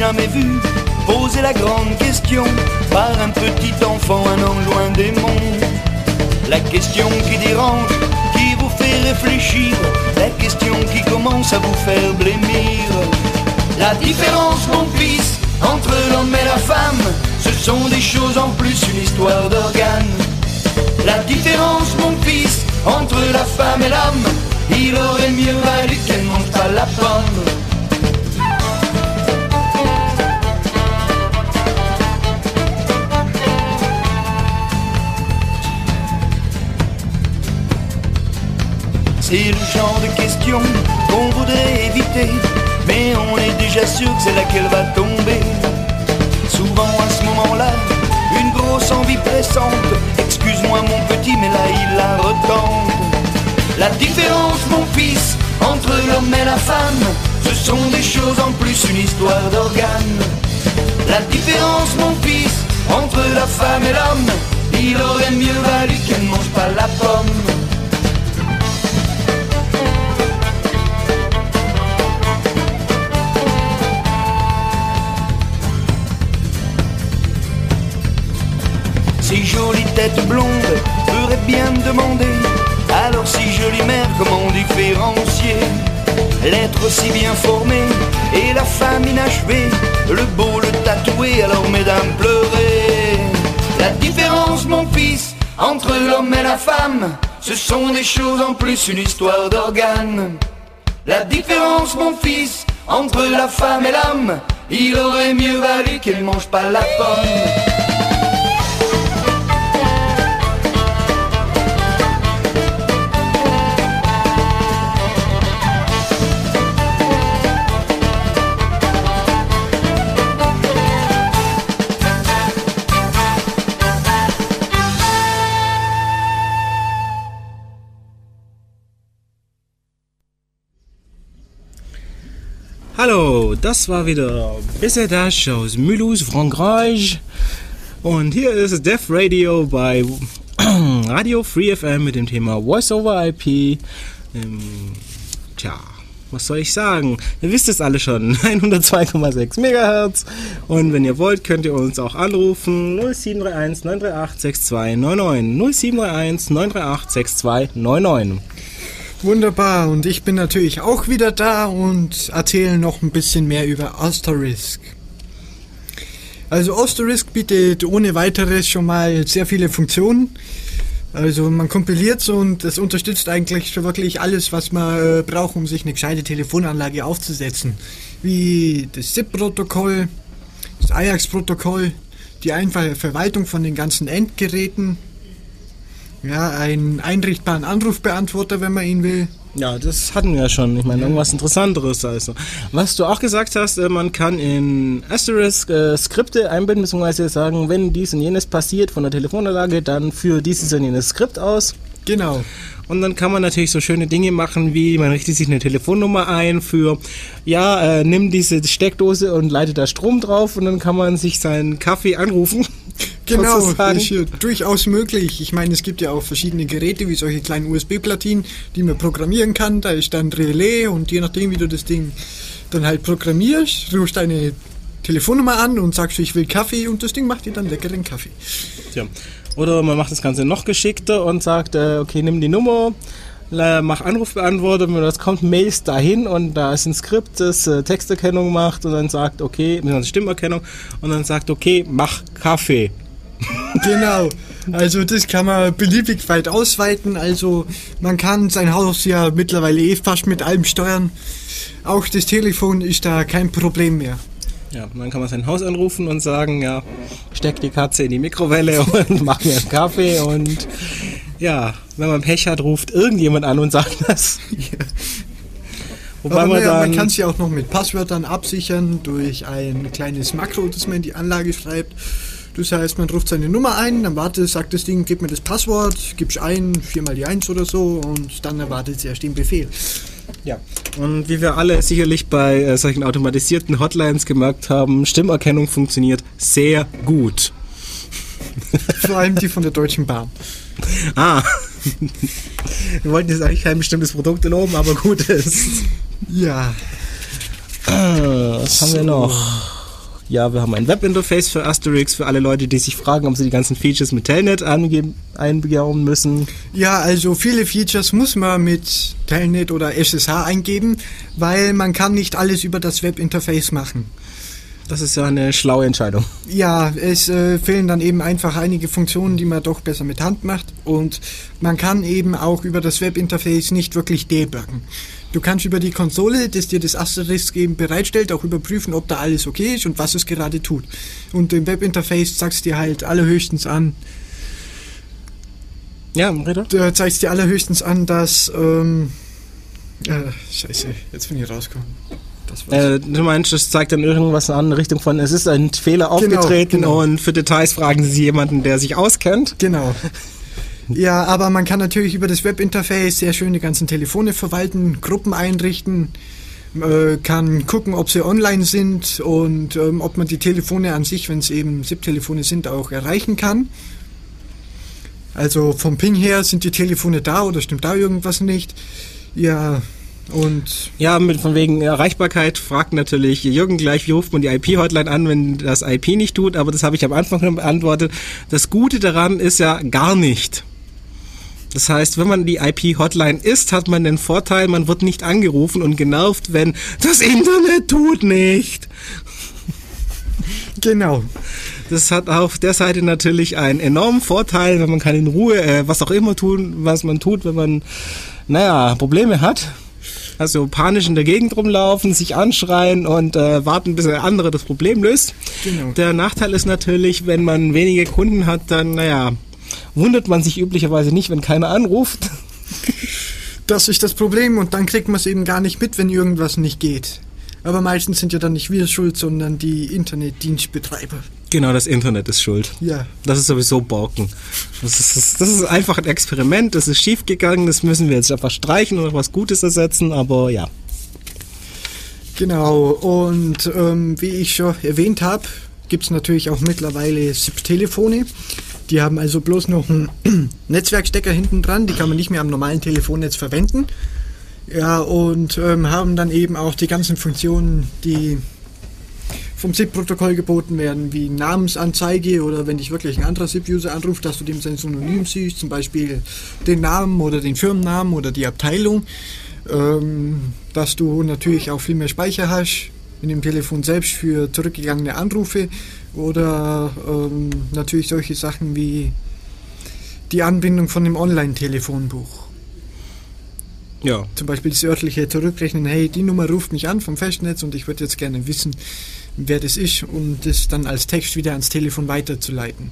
Jamais vu poser la grande question par un petit enfant un an loin des mondes La question qui dérange, qui vous fait réfléchir, la question qui commence à vous faire blêmir. La différence, mon fils, entre l'homme et la femme, ce sont des choses en plus, une histoire d'organes. La différence, mon fils, entre la femme et l'homme, il aurait mieux valu qu'elle mange pas la pomme. C'est le genre de question qu'on voudrait éviter, mais on est déjà sûr que c'est là qu'elle va tomber. Souvent à ce moment-là, une grosse envie pressante. Excuse-moi mon petit, mais là il la retente. La différence, mon fils, entre l'homme et la femme, ce sont des choses en plus, une histoire d'organes. La différence, mon fils, entre la femme et l'homme, il aurait mieux valu qu'elle ne mange pas la pomme. Blondes feraient bien me demander Alors si jolie mère, comment différencier L'être si bien formé et la femme inachevée, le beau, le tatoué, alors mesdames pleurez. La différence, mon fils, entre l'homme et la femme, ce sont des choses en plus, une histoire d'organes. La différence, mon fils, entre la femme et l'homme, il aurait mieux valu qu'elle mange pas la pomme. Das war wieder Bissedash aus Mulhouse, Frankreich. Und hier ist Def Radio bei Radio Free FM mit dem Thema Voice over IP. Ähm, tja, was soll ich sagen? Ihr wisst es alle schon, 102,6 MHz. Und wenn ihr wollt, könnt ihr uns auch anrufen 0731 938 6299 0731 938 6299. Wunderbar, und ich bin natürlich auch wieder da und erzähle noch ein bisschen mehr über Asterisk. Also Asterisk bietet ohne weiteres schon mal sehr viele Funktionen. Also man kompiliert es und es unterstützt eigentlich schon wirklich alles, was man äh, braucht, um sich eine gescheite Telefonanlage aufzusetzen. Wie das SIP-Protokoll, das Ajax-Protokoll, die einfache Verwaltung von den ganzen Endgeräten, ja, einen einrichtbaren Anrufbeantworter, wenn man ihn will. Ja, das hatten wir ja schon. Ich meine, irgendwas Interessanteres also. Was du auch gesagt hast, äh, man kann in Asterisk äh, Skripte einbinden, beziehungsweise sagen, wenn dies und jenes passiert von der Telefonanlage, dann führe dieses und jenes Skript aus. Genau. Und dann kann man natürlich so schöne Dinge machen, wie man richtet sich eine Telefonnummer ein für, ja, äh, nimm diese Steckdose und leite da Strom drauf und dann kann man sich seinen Kaffee anrufen. Genau, durchaus möglich. Ich meine, es gibt ja auch verschiedene Geräte, wie solche kleinen USB-Platinen, die man programmieren kann. Da ist dann Relais und je nachdem, wie du das Ding dann halt programmierst, rufst deine Telefonnummer an und sagst, ich will Kaffee und das Ding macht dir dann leckeren Kaffee. Tja. Oder man macht das Ganze noch geschickter und sagt, äh, okay, nimm die Nummer, mach Anrufbeantworter, wenn das kommt, mailst dahin und da ist ein Skript, das äh, Texterkennung macht und dann sagt, okay, beziehungsweise Stimmerkennung und dann sagt, okay, mach Kaffee. Genau. Also das kann man beliebig weit ausweiten. Also man kann sein Haus ja mittlerweile eh fast mit allem steuern. Auch das Telefon ist da kein Problem mehr. Ja, dann kann man sein Haus anrufen und sagen, ja, steck die Katze in die Mikrowelle und mach mir einen Kaffee und ja, wenn man Pech hat, ruft irgendjemand an und sagt das. Wobei Aber man naja, man kann es ja auch noch mit Passwörtern absichern durch ein kleines Makro, das man in die Anlage schreibt. Das heißt, man ruft seine Nummer ein, dann wartet, sagt das Ding, gib mir das Passwort, gibst ein, viermal die Eins oder so und dann erwartet es erst den Befehl. Ja. Und wie wir alle sicherlich bei äh, solchen automatisierten Hotlines gemerkt haben, Stimmerkennung funktioniert sehr gut. Vor allem die von der Deutschen Bahn. Ah, wir wollten jetzt eigentlich kein bestimmtes Produkt loben, aber gut ist. Ja, Was haben wir noch? Ja, wir haben ein Webinterface für Asterix, für alle Leute, die sich fragen, ob sie die ganzen Features mit Telnet einbauen müssen. Ja, also viele Features muss man mit Telnet oder SSH eingeben, weil man kann nicht alles über das Webinterface machen. Das ist ja eine schlaue Entscheidung. Ja, es äh, fehlen dann eben einfach einige Funktionen, die man doch besser mit Hand macht und man kann eben auch über das Webinterface nicht wirklich debuggen. Du kannst über die Konsole, das dir das Asterisk eben bereitstellt, auch überprüfen, ob da alles okay ist und was es gerade tut. Und im Webinterface sagst dir halt allerhöchstens an, Ja, Reda? da zeigst dir allerhöchstens an, dass ähm, äh, Scheiße, jetzt bin ich rausgekommen. Äh, du meinst, es zeigt dann irgendwas an in Richtung von, es ist ein Fehler aufgetreten genau. und für Details fragen Sie jemanden, der sich auskennt. Genau. Ja, aber man kann natürlich über das Webinterface sehr schön die ganzen Telefone verwalten, Gruppen einrichten, äh, kann gucken, ob sie online sind und ähm, ob man die Telefone an sich, wenn es eben SIP-Telefone sind, auch erreichen kann. Also vom Ping her sind die Telefone da oder stimmt da irgendwas nicht? Ja, und Ja, mit von wegen Erreichbarkeit fragt natürlich Jürgen gleich, wie ruft man die IP-Hotline an, wenn das IP nicht tut, aber das habe ich am Anfang schon beantwortet. Das Gute daran ist ja gar nicht. Das heißt, wenn man die IP-Hotline ist, hat man den Vorteil, man wird nicht angerufen und genervt, wenn das Internet tut nicht. Genau. Das hat auf der Seite natürlich einen enormen Vorteil, wenn man kann in Ruhe äh, was auch immer tun, was man tut, wenn man, naja, Probleme hat. Also panisch in der Gegend rumlaufen, sich anschreien und äh, warten, bis der andere das Problem löst. Genau. Der Nachteil ist natürlich, wenn man wenige Kunden hat, dann, naja, wundert man sich üblicherweise nicht, wenn keiner anruft. Das ist das Problem und dann kriegt man es eben gar nicht mit, wenn irgendwas nicht geht. Aber meistens sind ja dann nicht wir schuld, sondern die Internetdienstbetreiber. Genau, das Internet ist schuld. Ja. Das ist sowieso Borken. Das ist, das ist einfach ein Experiment, das ist schiefgegangen, das müssen wir jetzt einfach streichen und was Gutes ersetzen, aber ja. Genau, und ähm, wie ich schon erwähnt habe, gibt es natürlich auch mittlerweile SIP-Telefone. Die haben also bloß noch einen Netzwerkstecker hinten dran, die kann man nicht mehr am normalen Telefonnetz verwenden. Ja, und ähm, haben dann eben auch die ganzen Funktionen, die vom SIP-Protokoll geboten werden, wie Namensanzeige oder wenn dich wirklich ein anderer SIP-User anruft, dass du dem sein Synonym siehst, zum Beispiel den Namen oder den Firmennamen oder die Abteilung. Ähm, dass du natürlich auch viel mehr Speicher hast in dem Telefon selbst für zurückgegangene Anrufe oder ähm, natürlich solche Sachen wie die Anbindung von dem Online-Telefonbuch. Ja. Zum Beispiel das örtliche Zurückrechnen, hey, die Nummer ruft mich an vom Festnetz und ich würde jetzt gerne wissen, wer das ist und das dann als Text wieder ans Telefon weiterzuleiten.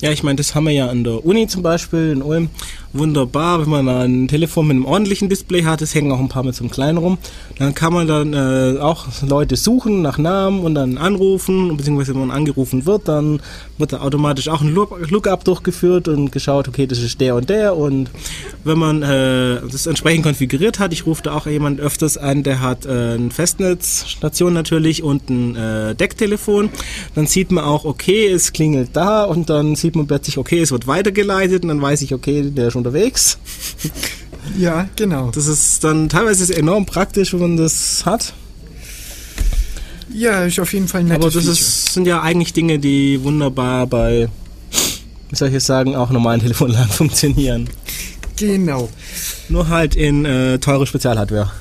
Ja, ich meine, das haben wir ja an der Uni zum Beispiel in Ulm. Wunderbar, wenn man ein Telefon mit einem ordentlichen Display hat, es hängen auch ein paar mit so einem kleinen rum, dann kann man dann äh, auch Leute suchen nach Namen und dann anrufen, beziehungsweise wenn man angerufen wird, dann wird da automatisch auch ein Look- Lookup durchgeführt und geschaut, okay, das ist der und der und wenn man äh, das entsprechend konfiguriert hat, ich rufe da auch jemand öfters an, der hat äh, eine Festnetzstation natürlich und ein äh, Decktelefon, dann sieht man auch, okay, es klingelt da und dann sieht man plötzlich, okay, es wird weitergeleitet und dann weiß ich, okay, der ist unterwegs. Ja, genau. Das ist dann teilweise enorm praktisch, wenn man das hat. Ja, ist auf jeden Fall ein nettes Aber das ist, sind ja eigentlich Dinge, die wunderbar bei, wie soll ich jetzt sagen, auch normalen Telefonladen funktionieren. Genau, Nur halt in äh, teure Spezialhardware.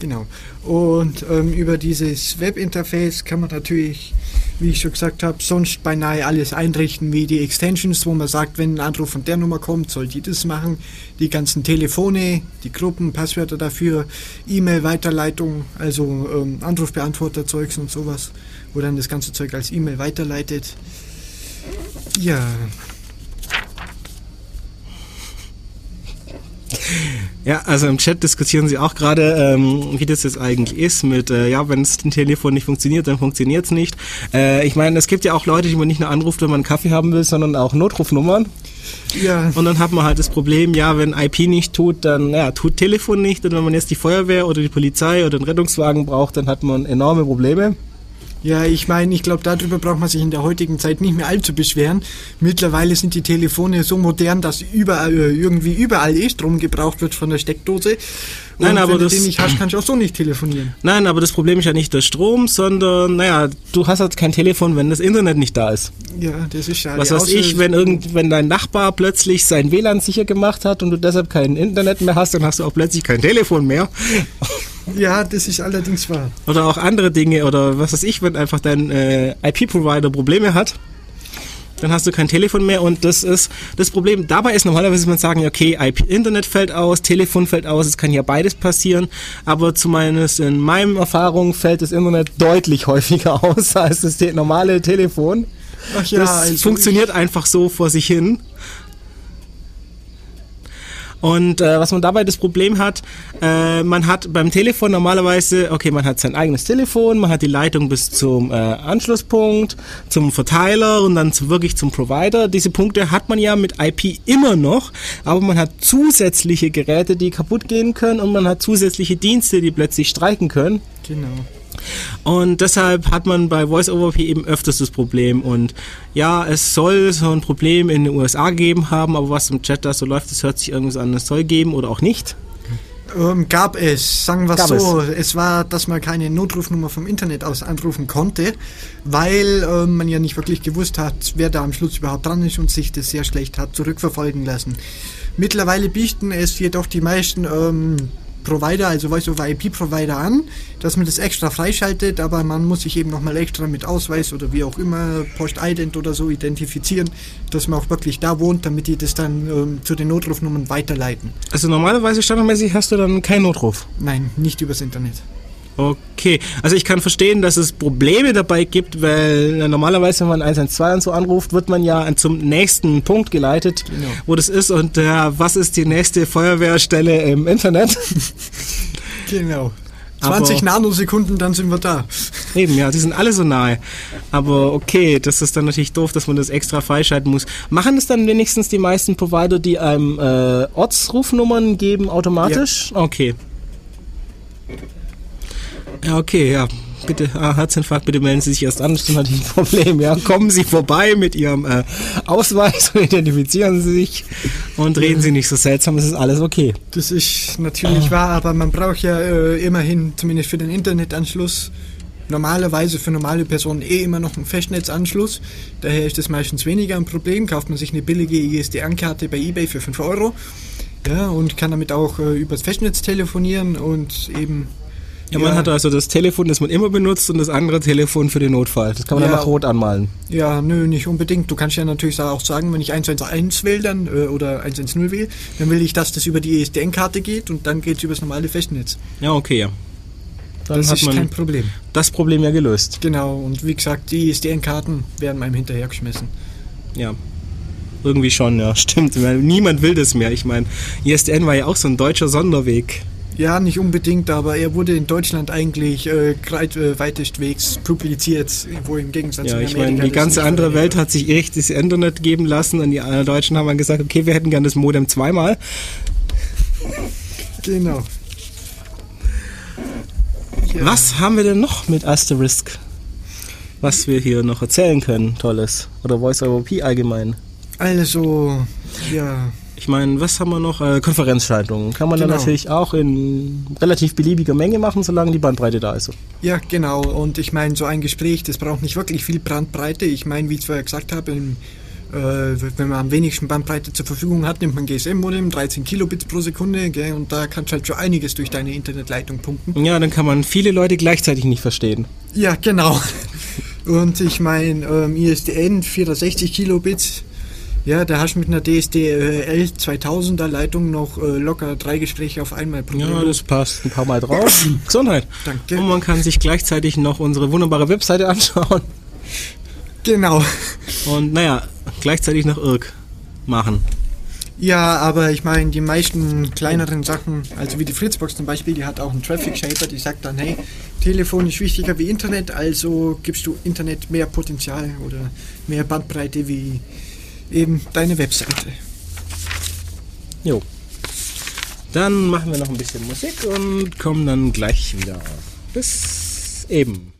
genau. Und ähm, über dieses Webinterface kann man natürlich, wie ich schon gesagt habe, sonst beinahe alles einrichten, wie die Extensions, wo man sagt, wenn ein Anruf von der Nummer kommt, soll die das machen. Die ganzen Telefone, die Gruppen, Passwörter dafür, E-Mail-Weiterleitung, also ähm, Anrufbeantworter-Zeugs und sowas, wo dann das ganze Zeug als E-Mail weiterleitet. Ja, Ja, also im Chat diskutieren sie auch gerade, ähm, wie das jetzt eigentlich ist mit, äh, ja, wenn das Telefon nicht funktioniert, dann funktioniert es nicht. Äh, ich meine, es gibt ja auch Leute, die man nicht nur anruft, wenn man einen Kaffee haben will, sondern auch Notrufnummern. ja, Und dann hat man halt das Problem, ja, wenn IP nicht tut, dann ja, tut Telefon nicht. Und wenn man jetzt die Feuerwehr oder die Polizei oder einen Rettungswagen braucht, dann hat man enorme Probleme. Ja, ich meine, ich glaube, darüber braucht man sich in der heutigen Zeit nicht mehr allzu beschweren. Mittlerweile sind die Telefone so modern, dass überall, äh, irgendwie überall eh Strom gebraucht wird von der Steckdose. Und Nein, aber wenn das- du den nicht hast, kannst du auch so nicht telefonieren. Nein, aber das Problem ist ja nicht der Strom, sondern, naja, du hast halt kein Telefon, wenn das Internet nicht da ist. Ja, das ist ja Was weiß ich, wenn irgend, wenn dein Nachbar plötzlich sein WLAN sicher gemacht hat und du deshalb kein Internet mehr hast, dann hast du auch plötzlich kein Telefon mehr. Ja, das ist allerdings wahr. Oder auch andere Dinge oder was weiß ich, wenn einfach dein äh, IP-Provider Probleme hat, dann hast du kein Telefon mehr und das ist das Problem. Dabei ist normalerweise man sagen, okay, IP Internet fällt aus, Telefon fällt aus, es kann ja beides passieren, aber zumindest in meinen Erfahrungen fällt das Internet deutlich häufiger aus als das normale Telefon. Ach ja, das also funktioniert einfach so vor sich hin. Und äh, was man dabei das Problem hat, äh, man hat beim Telefon normalerweise, okay, man hat sein eigenes Telefon, man hat die Leitung bis zum äh, Anschlusspunkt, zum Verteiler und dann zu, wirklich zum Provider. Diese Punkte hat man ja mit IP immer noch, aber man hat zusätzliche Geräte, die kaputt gehen können und man hat zusätzliche Dienste, die plötzlich streiken können. Genau. Und deshalb hat man bei Voice-over eben öfters das Problem. Und ja, es soll so ein Problem in den USA gegeben haben, aber was im Chat da so läuft, das hört sich irgendwas an, es soll geben oder auch nicht. Ähm, gab es, sagen wir Gab so. Es. war, dass man keine Notrufnummer vom Internet aus anrufen konnte, weil ähm, man ja nicht wirklich gewusst hat, wer da am Schluss überhaupt dran ist und sich das sehr schlecht hat zurückverfolgen lassen. Mittlerweile bieten es jedoch die meisten ähm, Provider, also Voice over IP Provider an, dass man das extra freischaltet, aber man muss sich eben nochmal extra mit Ausweis oder wie auch immer, Post-Ident oder so identifizieren, dass man auch wirklich da wohnt, damit die das dann ähm, zu den Notrufnummern weiterleiten. Also normalerweise standardmäßig hast du dann keinen Notruf. Nein, nicht übers Internet. Okay, also ich kann verstehen, dass es Probleme dabei gibt, weil normalerweise, wenn man 112 und so anruft, wird man ja zum nächsten Punkt geleitet, Genau. wo das ist und äh, was ist die nächste Feuerwehrstelle im Internet? Genau. Aber- 20 Nanosekunden, dann sind wir da. Eben, ja, die sind alle so nahe. Aber okay, das ist dann natürlich doof, dass man das extra freischalten muss. Machen das dann wenigstens die meisten Provider, die einem äh, Ortsrufnummern geben, automatisch? Okay. Ja, okay, ja. Bitte, ah, Herzinfarkt, bitte melden Sie sich erst an, das ist natürlich ein Problem, ja. Kommen Sie vorbei mit Ihrem äh, Ausweis und identifizieren Sie sich und reden Sie nicht so seltsam, es ist alles okay. Das ist natürlich wahr, aber man braucht ja äh, immerhin, zumindest für den Internetanschluss, normalerweise für normale Personen eh immer noch einen Festnetzanschluss. Daher ist das meistens weniger ein Problem. Kauft man sich eine billige ISDN-Karte bei eBay für 5 Euro ja, und kann damit auch äh, übers Festnetz telefonieren und eben. Ja, man hat also das Telefon, das man immer benutzt und das andere Telefon für den Notfall. Das kann man Ja. dann noch rot anmalen. Ja, nö, nicht unbedingt. Du kannst ja natürlich auch sagen, wenn ich 111 will dann, äh, oder 110 will, dann will ich, dass das über die ISDN-Karte geht und dann geht es übers normale Festnetz. Ja, okay, ja. Dann das hat ist man kein Problem. das Problem ja gelöst. Genau, und wie gesagt, die ISDN-Karten werden einem hinterhergeschmissen. Ja. Irgendwie schon, ja, stimmt. Niemand will das mehr. Ich meine, ISDN war ja auch so ein deutscher Sonderweg. Ja, nicht unbedingt, aber er wurde in Deutschland eigentlich äh, äh, weitestwegs publiziert, wo im Gegensatz Ja, ich meine, die ganze andere Welt hat sich echt das Internet geben lassen und die Deutschen haben dann gesagt, okay, wir hätten gern das Modem zweimal. Genau. Ja. Was haben wir denn noch mit Asterisk? Was wir hier noch erzählen können, Tolles. Oder Voice over IP allgemein. Also, ja, Ich meine, was haben wir noch? Äh, Konferenzschaltungen. Kann man dann Genau. natürlich auch in relativ beliebiger Menge machen, solange die Bandbreite da ist. ja, genau. Und ich meine, so ein Gespräch, das braucht nicht wirklich viel Bandbreite. Ich meine, wie ich vorher gesagt habe, im, äh, wenn man am wenigsten Bandbreite zur Verfügung hat, nimmt man GSM-Modem, 13 Kilobits pro Sekunde, gell, und da kannst du halt schon einiges durch deine Internetleitung pumpen. Ja, dann kann man viele Leute gleichzeitig nicht verstehen. Ja, genau. Und ich meine, ähm, ISDN 460 Kilobits, ja, da hast du mit einer DSDL 2000er Leitung noch äh, locker drei Gespräche auf einmal pro Ja, das passt ein paar Mal drauf. Gesundheit. Danke. Und man kann sich gleichzeitig noch unsere wunderbare Webseite anschauen Genau. und naja, gleichzeitig noch IRC machen. Ja, aber ich meine, die meisten kleineren Sachen, also wie die Fritzbox zum Beispiel, die hat auch einen Traffic Shaper, die sagt dann, hey, Telefon ist wichtiger wie Internet, also gibst du Internet mehr Potenzial oder mehr Bandbreite wie eben deine Webseite. Jo. Dann machen wir noch ein bisschen Musik und kommen dann gleich wieder. Bis eben.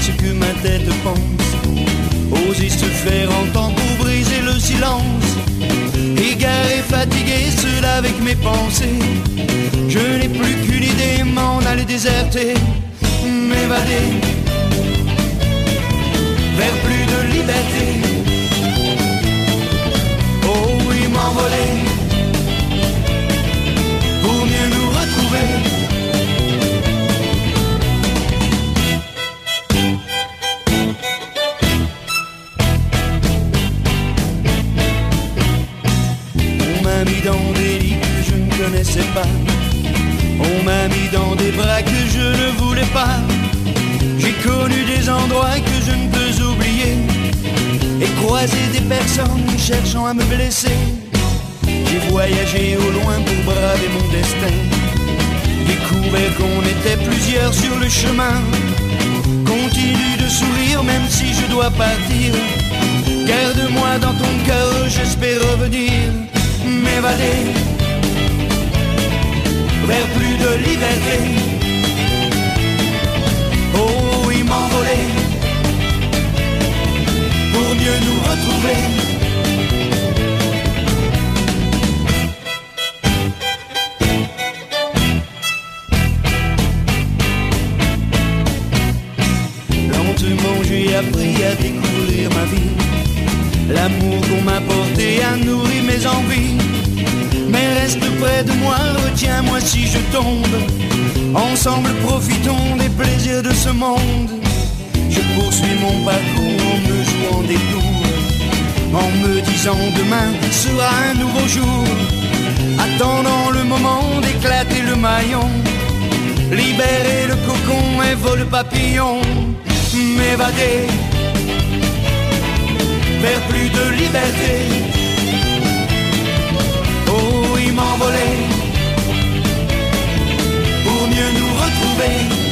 Ce que ma tête pense. Oser se faire entendre pour briser le silence. Égaré, fatigué, seul avec mes pensées. Je n'ai plus qu'une idée, m'en aller déserter, m'évader vers plus de liberté. Oh oui, m'envoler des endroits que je ne peux oublier et croisé des personnes cherchant à me blesser. J'ai voyagé au loin pour braver mon destin. Découvert qu'on était plusieurs sur le chemin. Continue de sourire même si je dois partir. Garde-moi dans ton cœur, j'espère revenir, m'évader vers plus de liberté. Pour mieux nous retrouver. Lentement j'ai appris à découvrir ma vie. L'amour qu'on m'a porté a nourri mes envies. Mais reste près de moi, retiens-moi si je tombe. Ensemble profitons des plaisirs de ce monde. Poursuis mon parcours en me jouant des tours. En me disant demain sera un nouveau jour. Attendant le moment d'éclater le maillon. Libérer le cocon et vol papillon. M'évader vers plus de liberté. Oh oui, m'envoler pour mieux nous retrouver.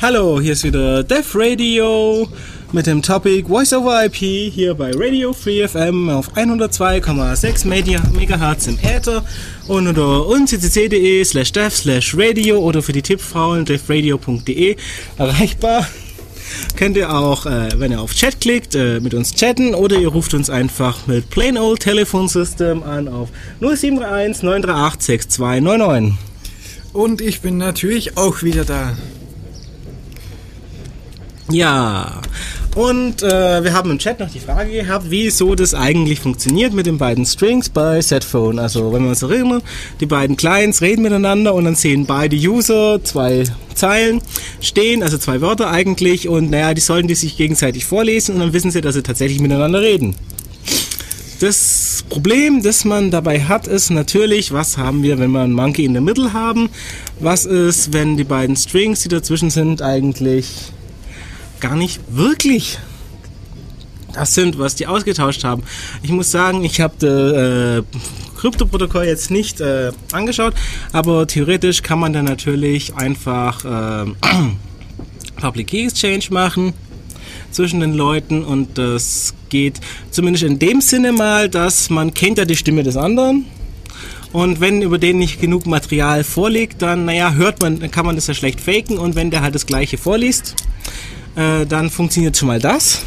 Hallo, hier ist wieder Dev Radio mit dem Topic Voice over IP hier bei Radio Free FM auf 102,6 Media- Megahertz im Äther und unter unccc.de slash dev slash radio oder für die Tippfrauen devradio.de erreichbar. Könnt ihr auch, äh, wenn ihr auf Chat klickt, äh, mit uns chatten oder ihr ruft uns einfach mit Plain Old Telephone System an auf 0731 938 6299. Und ich bin natürlich auch wieder da. Ja, und äh, wir haben im Chat noch die Frage gehabt, wieso das eigentlich funktioniert mit den beiden Strings bei Setphone. Also wenn wir uns erinnern, die beiden Clients reden miteinander und dann sehen beide User zwei Zeilen stehen, also zwei Wörter eigentlich und naja, die sollten die sich gegenseitig vorlesen und dann wissen sie, dass sie tatsächlich miteinander reden. Das Problem, das man dabei hat, ist natürlich, was haben wir, wenn wir einen Monkey in der Mitte haben? Was ist, wenn die beiden Strings, die dazwischen sind, eigentlich gar nicht wirklich das sind, was die ausgetauscht haben. Ich muss sagen, ich habe das äh, Krypto-Protokoll jetzt nicht äh, angeschaut, aber theoretisch kann man dann natürlich einfach äh, Public Key Exchange machen zwischen den Leuten und das geht zumindest in dem Sinne mal, dass man kennt ja die Stimme des anderen und wenn über den nicht genug Material vorliegt, dann naja, hört man, dann kann man das ja schlecht faken und wenn der halt das gleiche vorliest, äh, dann funktioniert schon mal das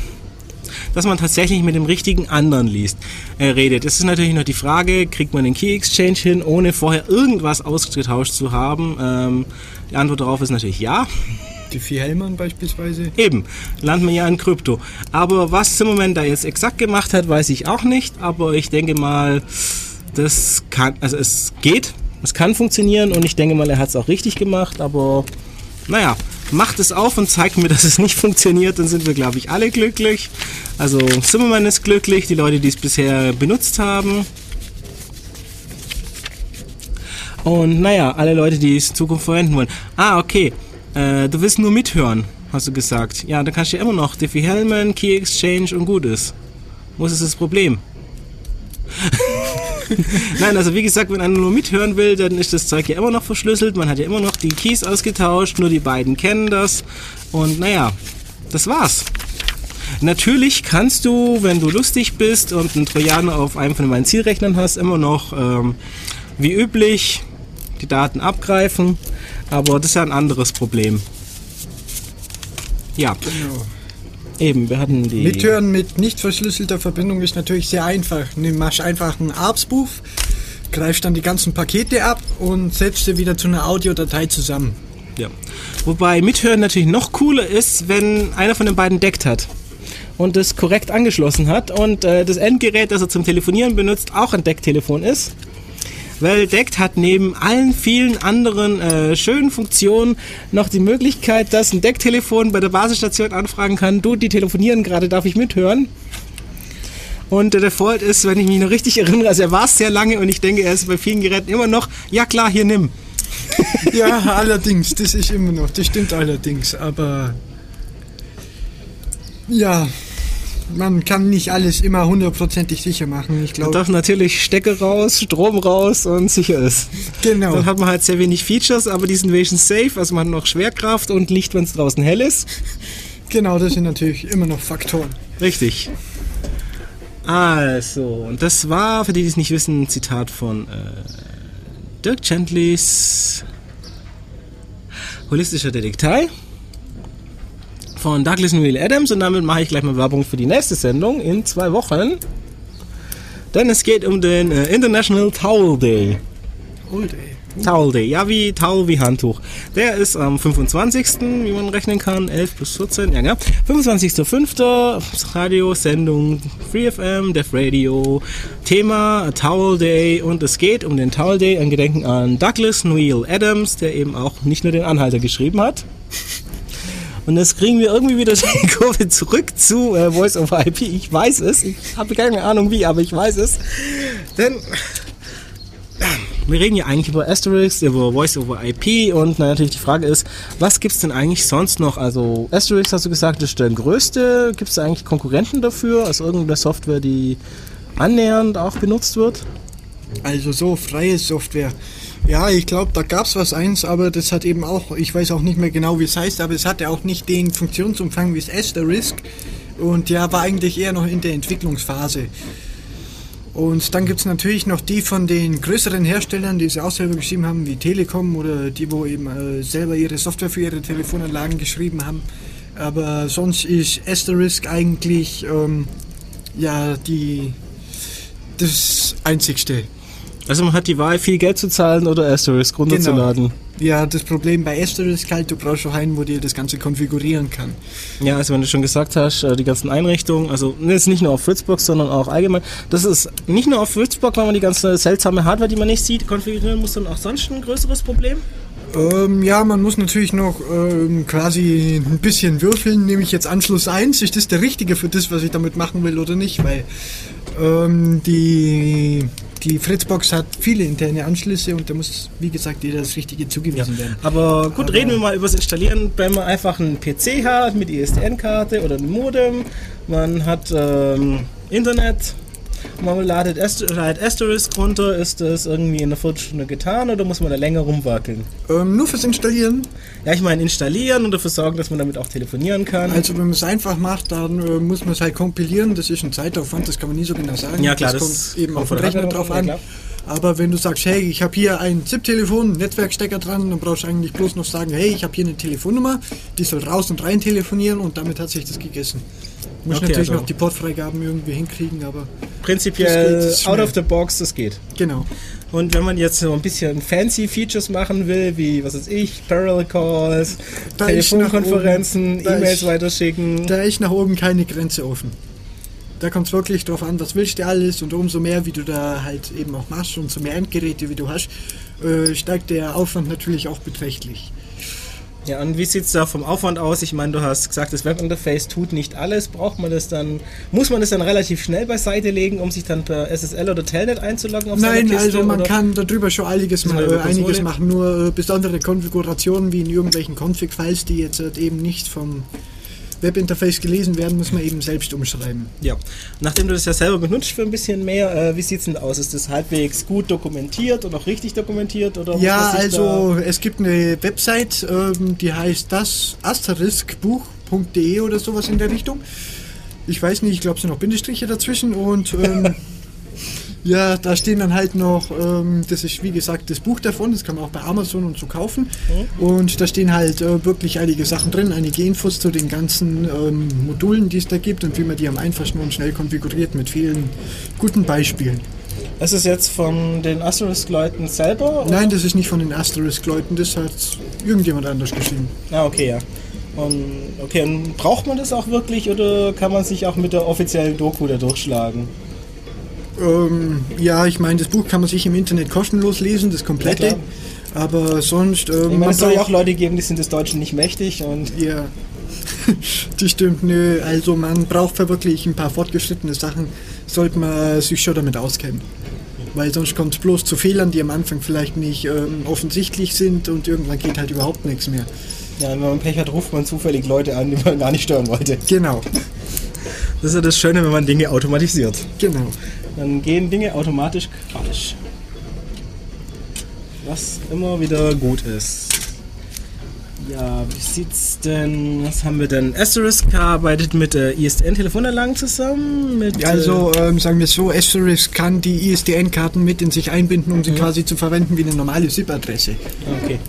dass man tatsächlich mit dem richtigen anderen liest, äh, redet. Es ist natürlich noch die Frage, kriegt man den Key Exchange hin, ohne vorher irgendwas ausgetauscht zu haben? Ähm, die Antwort darauf ist natürlich ja. Die vier Hellmann beispielsweise. Eben, landen wir ja in Krypto. Aber was Zimmerman da jetzt exakt gemacht hat, weiß ich auch nicht. Aber ich denke mal, das kann, also es geht, es kann funktionieren und ich denke mal, er hat es auch richtig gemacht. Aber naja, macht es auf und zeigt mir, dass es nicht funktioniert, dann sind wir, glaube ich, alle glücklich. Also Zimmermann ist glücklich, die Leute, die es bisher benutzt haben. Und naja, alle Leute, die es in Zukunft verwenden wollen. Ah, okay. Äh, du willst nur mithören, hast du gesagt. Ja, dann kannst du ja immer noch Diffie Hellman, Key Exchange und gut ist. Wo ist das Problem? Nein, also wie gesagt, wenn einer nur mithören will, dann ist das Zeug ja immer noch verschlüsselt. Man hat ja immer noch die Keys ausgetauscht, nur die beiden kennen das. Und naja, das war's. Natürlich kannst du, wenn du lustig bist und einen Trojaner auf einem von meinen Zielrechnern hast, immer noch ähm, wie üblich die Daten abgreifen. Aber das ist ja ein anderes Problem. Ja. Genau. Eben, wir hatten die. Mithören mit nicht verschlüsselter Verbindung ist natürlich sehr einfach. Du machst einfach einen ARPS-Buch, greifst dann die ganzen Pakete ab und setzt sie wieder zu einer Audiodatei zusammen. Ja. Wobei Mithören natürlich noch cooler ist, wenn einer von den beiden deckt hat und das korrekt angeschlossen hat und äh, das Endgerät, das er zum Telefonieren benutzt, auch ein Decktelefon ist weil DECT hat neben allen vielen anderen äh, schönen Funktionen noch die Möglichkeit, dass ein Decktelefon bei der Basisstation anfragen kann, du, die telefonieren gerade, darf ich mithören? Und der Default ist, wenn ich mich noch richtig erinnere, also er war es sehr lange und ich denke, er ist bei vielen Geräten immer noch, ja klar, hier nimm. ja, allerdings, das ist immer noch, das stimmt allerdings, aber ja, man kann nicht alles immer hundertprozentig sicher machen. Ich glaube. Man darf natürlich Stecke raus, Strom raus und sicher ist. Genau. Dann hat man halt sehr wenig Features, aber die sind wenigstens safe. Also man hat noch Schwerkraft und Licht, wenn es draußen hell ist. Genau, das sind natürlich immer noch Faktoren. Richtig. Also, und das war, für die, die es nicht wissen, ein Zitat von äh, Dirk Gentlys Holistischer Detektei von Douglas Neil Adams und damit mache ich gleich mal Werbung für die nächste Sendung in zwei Wochen. Denn es geht um den äh, International Towel Day. Towel Day. Towel Day, ja wie Towel wie Handtuch. Der ist am 25., wie man rechnen kann, 11 bis 14, ja, ja. 25.05. Radiosendung FreeFM, Def Radio, Thema Towel Day und es geht um den Towel Day, ein Gedenken an Douglas Neil Adams, der eben auch nicht nur den Anhalter geschrieben hat. Und das kriegen wir irgendwie wieder die Kurve zurück zu äh, Voice over IP. Ich weiß es. Ich habe keine Ahnung wie, aber ich weiß es. Denn wir reden ja eigentlich über Asterix, über Voice over IP und na, natürlich die Frage ist, was gibt es denn eigentlich sonst noch? Also Asterix hast du gesagt, ist der größte. Gibt es da eigentlich Konkurrenten dafür? Also irgendeine Software, die annähernd auch benutzt wird? Also so freie Software. Ja, ich glaube, da gab es was eins, aber das hat eben auch, ich weiß auch nicht mehr genau, wie es heißt, aber es hatte auch nicht den Funktionsumfang wie es Asterisk und ja, war eigentlich eher noch in der Entwicklungsphase. Und dann gibt es natürlich noch die von den größeren Herstellern, die sie auch selber geschrieben haben, wie Telekom oder die, wo eben äh, selber ihre Software für ihre Telefonanlagen geschrieben haben. Aber sonst ist Asterisk eigentlich ähm, ja die das einzigste. Also man hat die Wahl, viel Geld zu zahlen oder Asterisk runterzuladen. Genau. Ja, das Problem bei Asterisk halt, du brauchst auch einen, wo dir das Ganze konfigurieren kann. Ja, also wenn du schon gesagt hast, äh, die ganzen Einrichtungen, also jetzt nicht nur auf Fritzbox, sondern auch allgemein. Das ist nicht nur auf Fritzbox, weil man die ganze seltsame Hardware, die man nicht sieht, konfigurieren muss, sondern auch sonst ein größeres Problem? Ähm, ja, man muss natürlich noch ähm, quasi ein bisschen würfeln. Nehme ich jetzt Anschluss 1? Ist das der richtige für das, was ich damit machen will oder nicht? Weil Ähm, die, die Fritzbox hat viele interne Anschlüsse und da muss, wie gesagt, jeder das Richtige zugewiesen werden. Aber gut, Aber- reden wir mal über das Installieren. Wenn man einfach einen PC hat mit ISDN-Karte oder einem Modem, man hat ähm, Internet, man ladet Ast ladet Asterisk runter, ist das irgendwie in einer Viertelstunde getan oder muss man da länger rumwackeln? Ähm, nur fürs Installieren. Ja, ich meine installieren und dafür sorgen, dass man damit auch telefonieren kann. Also wenn man es einfach macht, dann äh, muss man es halt kompilieren. Das ist ein Zeitaufwand, das kann man nie so genau sagen. Ja, klar, das, das kommt eben auf von den der Rechner drauf an, an. ja, Aber wenn du sagst, hey, ich habe hier ein ZIP-Telefon, Netzwerkstecker dran, dann brauchst du eigentlich bloß noch sagen, hey, ich habe hier eine Telefonnummer, die soll raus und rein telefonieren und damit hat sich das gegessen. Du musst Okay, natürlich also- noch die Portfreigaben irgendwie hinkriegen, aber Prinzipiell das geht out schnell. of the box, das geht. genau. Und wenn man jetzt so ein bisschen fancy Features machen will, wie, was weiß ich, Parallel Calls, Da Telefonkonferenzen, E-Mails weiterschicken. Da ist nach oben keine Grenze offen. Da kommt es wirklich drauf an, was willst du alles und umso mehr, wie du da halt eben auch machst und so mehr Endgeräte, wie du hast, äh, steigt der Aufwand natürlich auch beträchtlich. Ja, und wie sieht es da vom Aufwand aus? Ich meine, du hast gesagt, das Webinterface tut nicht alles. Braucht man das dann, muss man das dann relativ schnell beiseite legen, um sich dann per SSL oder Telnet einzuloggen Nein, Kiste? also man oder? kann darüber schon einiges, Ist ma eine äh, einiges machen, nur äh, besondere Konfigurationen wie in irgendwelchen Config-Files, die jetzt halt eben nicht vom Webinterface gelesen werden, muss man eben selbst umschreiben. Ja, nachdem du das ja selber benutzt für ein bisschen mehr, äh, wie sieht's denn aus? Ist das halbwegs gut dokumentiert und auch richtig dokumentiert? Oder Ja, also es gibt eine Website, ähm, die heißt das asteriskbuch.de oder sowas in der Richtung. Ich weiß nicht, ich glaube es sind noch Bindestriche dazwischen und ähm, ja, da stehen dann halt noch, ähm, das ist wie gesagt das Buch davon, das kann man auch bei Amazon und so kaufen. Und da stehen halt äh, wirklich einige Sachen drin, einige Infos zu den ganzen ähm, Modulen, die es da gibt und wie man die am einfachsten und schnell konfiguriert mit vielen guten Beispielen. da, ist jetzt von den Asterisk-Leuten selber? oder? Nein, das ist nicht von den Asterisk-Leuten, das hat irgendjemand anders geschrieben. Ah, okay, ja. Und, okay, und braucht man das auch wirklich oder kann man sich auch mit der offiziellen Doku da durchschlagen? Ähm, ja, ich meine, das Buch kann man sich im Internet kostenlos lesen, das komplette. Ja, aber sonst, ähm, Ich meine, man es soll ja auch Leute geben, die sind des Deutschen nicht mächtig und ja, das stimmt, nö. Also man braucht für wirklich ein paar fortgeschrittene Sachen, sollte man sich schon damit auskennen. Weil sonst kommt es bloß zu Fehlern, die am Anfang vielleicht nicht ähm, offensichtlich sind und irgendwann geht halt überhaupt nichts mehr. ja, wenn man Pech hat, ruft man zufällig Leute an, die man gar nicht stören wollte. Genau, Das ist ja das Schöne, wenn man Dinge automatisiert. genau. Dann gehen Dinge automatisch falsch. Was immer wieder gut ist. Ja, wie sieht's denn? Was haben wir denn? Asterisk arbeitet mit äh, ISDN-Telefonanlagen zusammen. Mit, Ja, Also ähm, sagen wir so, Asterisk kann die ISDN-Karten mit in sich einbinden, um sie quasi zu verwenden wie eine normale SIP-Adresse. äh, okay.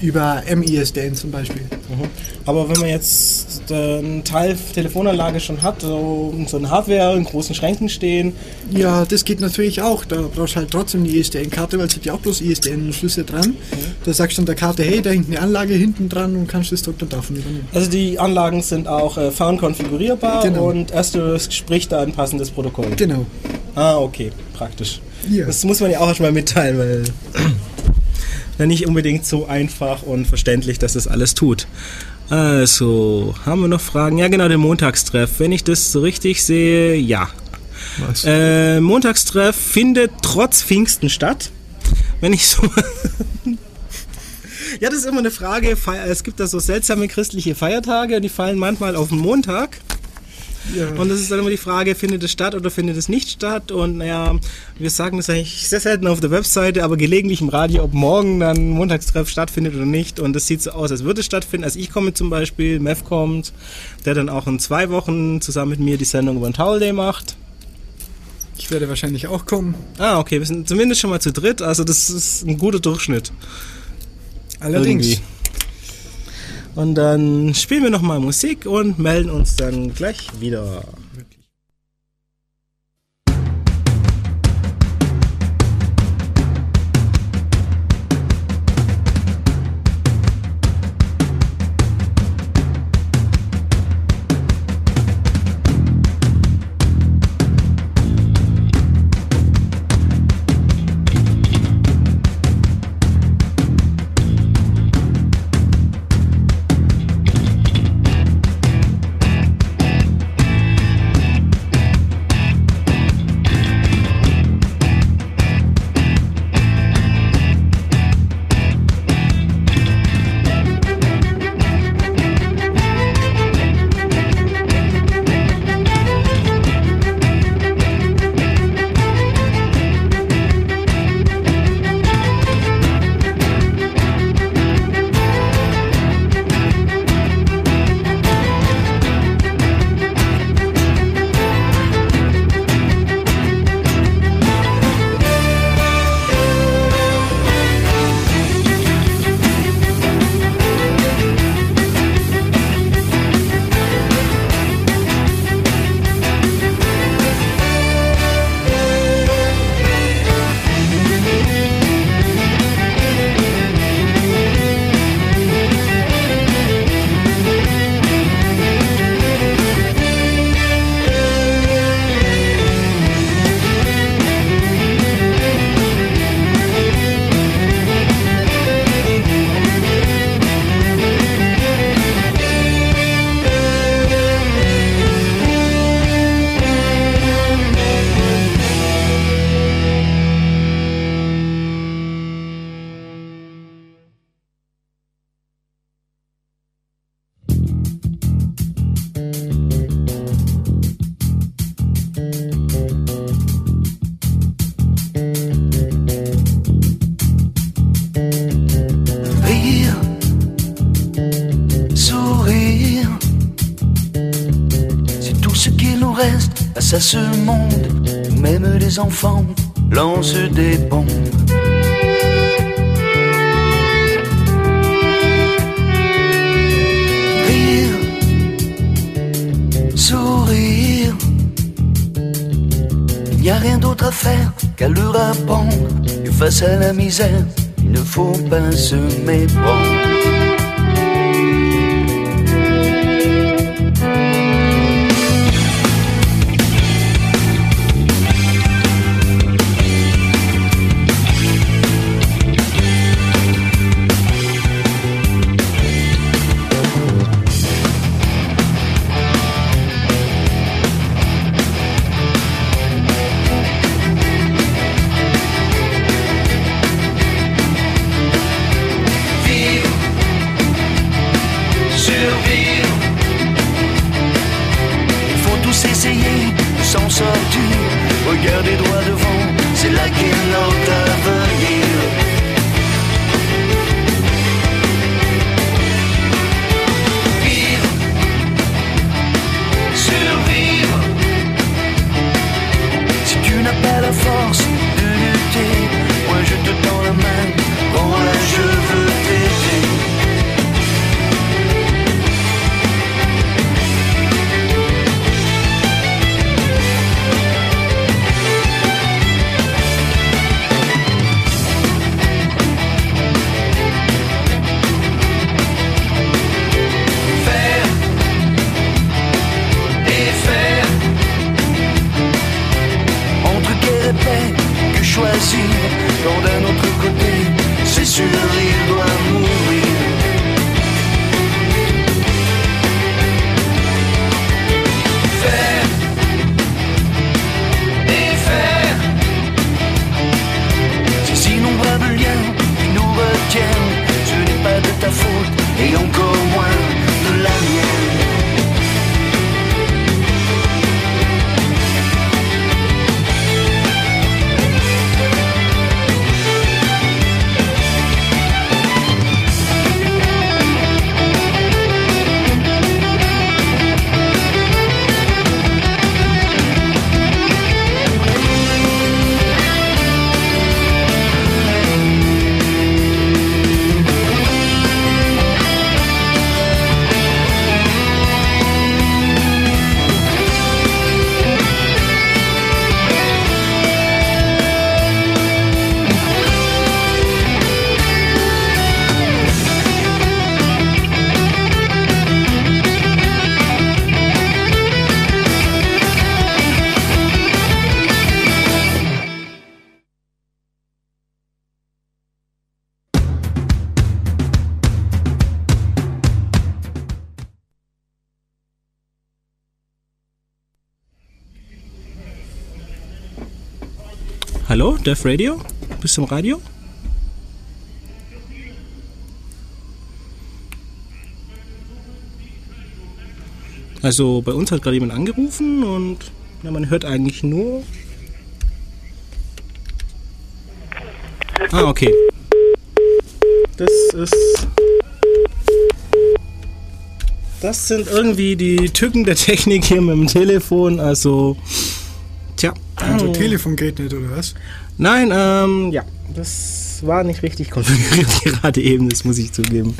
Über MISDN zum Beispiel. Mhm. Aber wenn man jetzt äh, einen Teil Telefonanlage schon hat, so, so eine Hardware in großen Schränken stehen, Ja, das geht natürlich auch. Da brauchst du halt trotzdem die ISDN-Karte, weil es hat ja auch bloß ISDN-Schlüssel dran. Da sagst du an der Karte, hey, da hängt eine Anlage hinten dran und kannst das dort dann davon übernehmen. also die Anlagen sind auch äh, fahren konfigurierbar Genau. und Asterisk spricht da ein passendes Protokoll. Genau. Ah, okay, praktisch. Ja. Das muss man ja auch erstmal mitteilen, weil ja nicht unbedingt so einfach und verständlich, dass das alles tut. Also, haben wir noch Fragen? Ja, genau, den Montagstreff. Wenn ich das so richtig sehe, ja. Was? Äh, Montagstreff findet trotz Pfingsten statt. Wenn ich so. ja, das ist immer eine Frage. Es gibt da so seltsame christliche Feiertage, die fallen manchmal auf den Montag. Ja. Und das ist dann immer die Frage, findet es statt oder findet es nicht statt? Und naja, wir sagen das eigentlich sehr selten auf der Webseite, aber gelegentlich im Radio, ob morgen dann Montagstreff stattfindet oder nicht. Und das sieht so aus, als würde es stattfinden. Also ich komme zum Beispiel, Mev kommt, der dann auch in zwei Wochen zusammen mit mir die Sendung über den Towel Day macht. ich werde wahrscheinlich auch kommen. Ah, okay, wir sind zumindest schon mal zu dritt, also das ist ein guter Durchschnitt. Allerdings. Irgendwie. Und dann spielen wir nochmal Musik und melden uns dann gleich wieder. Ce monde même les enfants lancent des bombes. Rire, sourire, il n'y a rien d'autre à faire qu'à leur apprendre que face à la misère, il ne faut pas se méprendre. Def Radio? Bist du im Radio? Also bei uns hat gerade jemand angerufen und ja, man hört eigentlich nur. Ah, okay. Das ist. Das sind irgendwie die Tücken der Technik hier mit dem Telefon. Also, tja. Unser Telefon geht nicht, oder was? Nein, ähm, ja, das war nicht richtig konfiguriert gerade eben, das muss ich zugeben.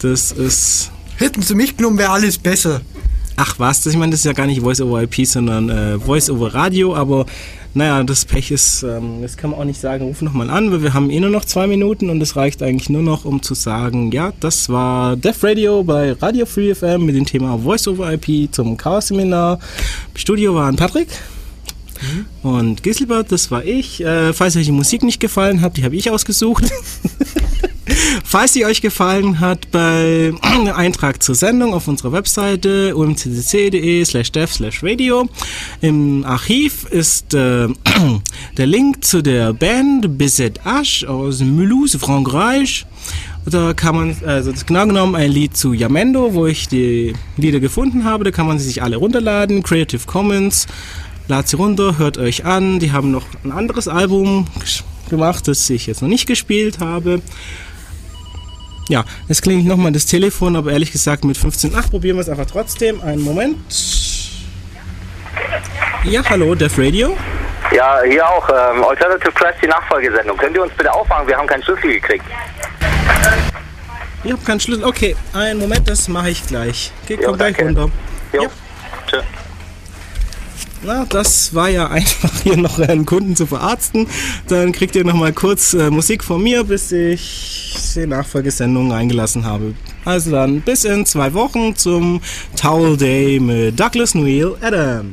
Das ist. Hätten sie mich genommen, wäre alles besser. Ach was, das, ich meine, das ist ja gar nicht Voice over IP, sondern äh, Voice over Radio, aber naja, das Pech ist, ähm, das kann man auch nicht sagen, ruf nochmal an, weil wir haben eh nur noch zwei Minuten und es reicht eigentlich nur noch, um zu sagen, ja, das war Def Radio bei Radio Free FM mit dem Thema Voice over IP zum Chaos-Seminar. Im Studio waren Patrick. Und Giselbert, das war ich. Äh, falls euch die Musik nicht gefallen hat, die habe ich ausgesucht. falls sie euch gefallen hat, bei Eintrag zur Sendung auf unserer Webseite umccc.de slash dev slash radio. Im Archiv ist äh, der Link zu der Band Bizet Ash aus Mulhouse, Frankreich. Da kann man, also das ist genau genommen ein Lied zu Yamendo, wo ich die Lieder gefunden habe. Da kann man sie sich alle runterladen. Creative Commons. Ladet sie runter, hört euch an. Die haben noch ein anderes Album gemacht, das ich jetzt noch nicht gespielt habe. Ja, jetzt klingelt nochmal das Telefon, aber ehrlich gesagt mit 15.8 probieren wir es einfach trotzdem. Einen Moment. Ja, hallo, Def Radio. Ja, hier auch. Ähm, Alternative Press, die Nachfolgesendung. Können Sie uns bitte aufmachen? Wir haben keinen Schlüssel gekriegt. Ich habe keinen Schlüssel. Okay, einen Moment, das mache ich gleich. Okay, Jo, komm gleich danke. runter. Jo. Ja. Tschö. Na, das war ja einfach hier noch einen Kunden zu verarzten. Dann kriegt ihr noch mal kurz äh, Musik von mir, bis ich die Nachfolgesendung eingelassen habe. Also dann bis in zwei Wochen zum Towel Day mit Douglas Neil Adams.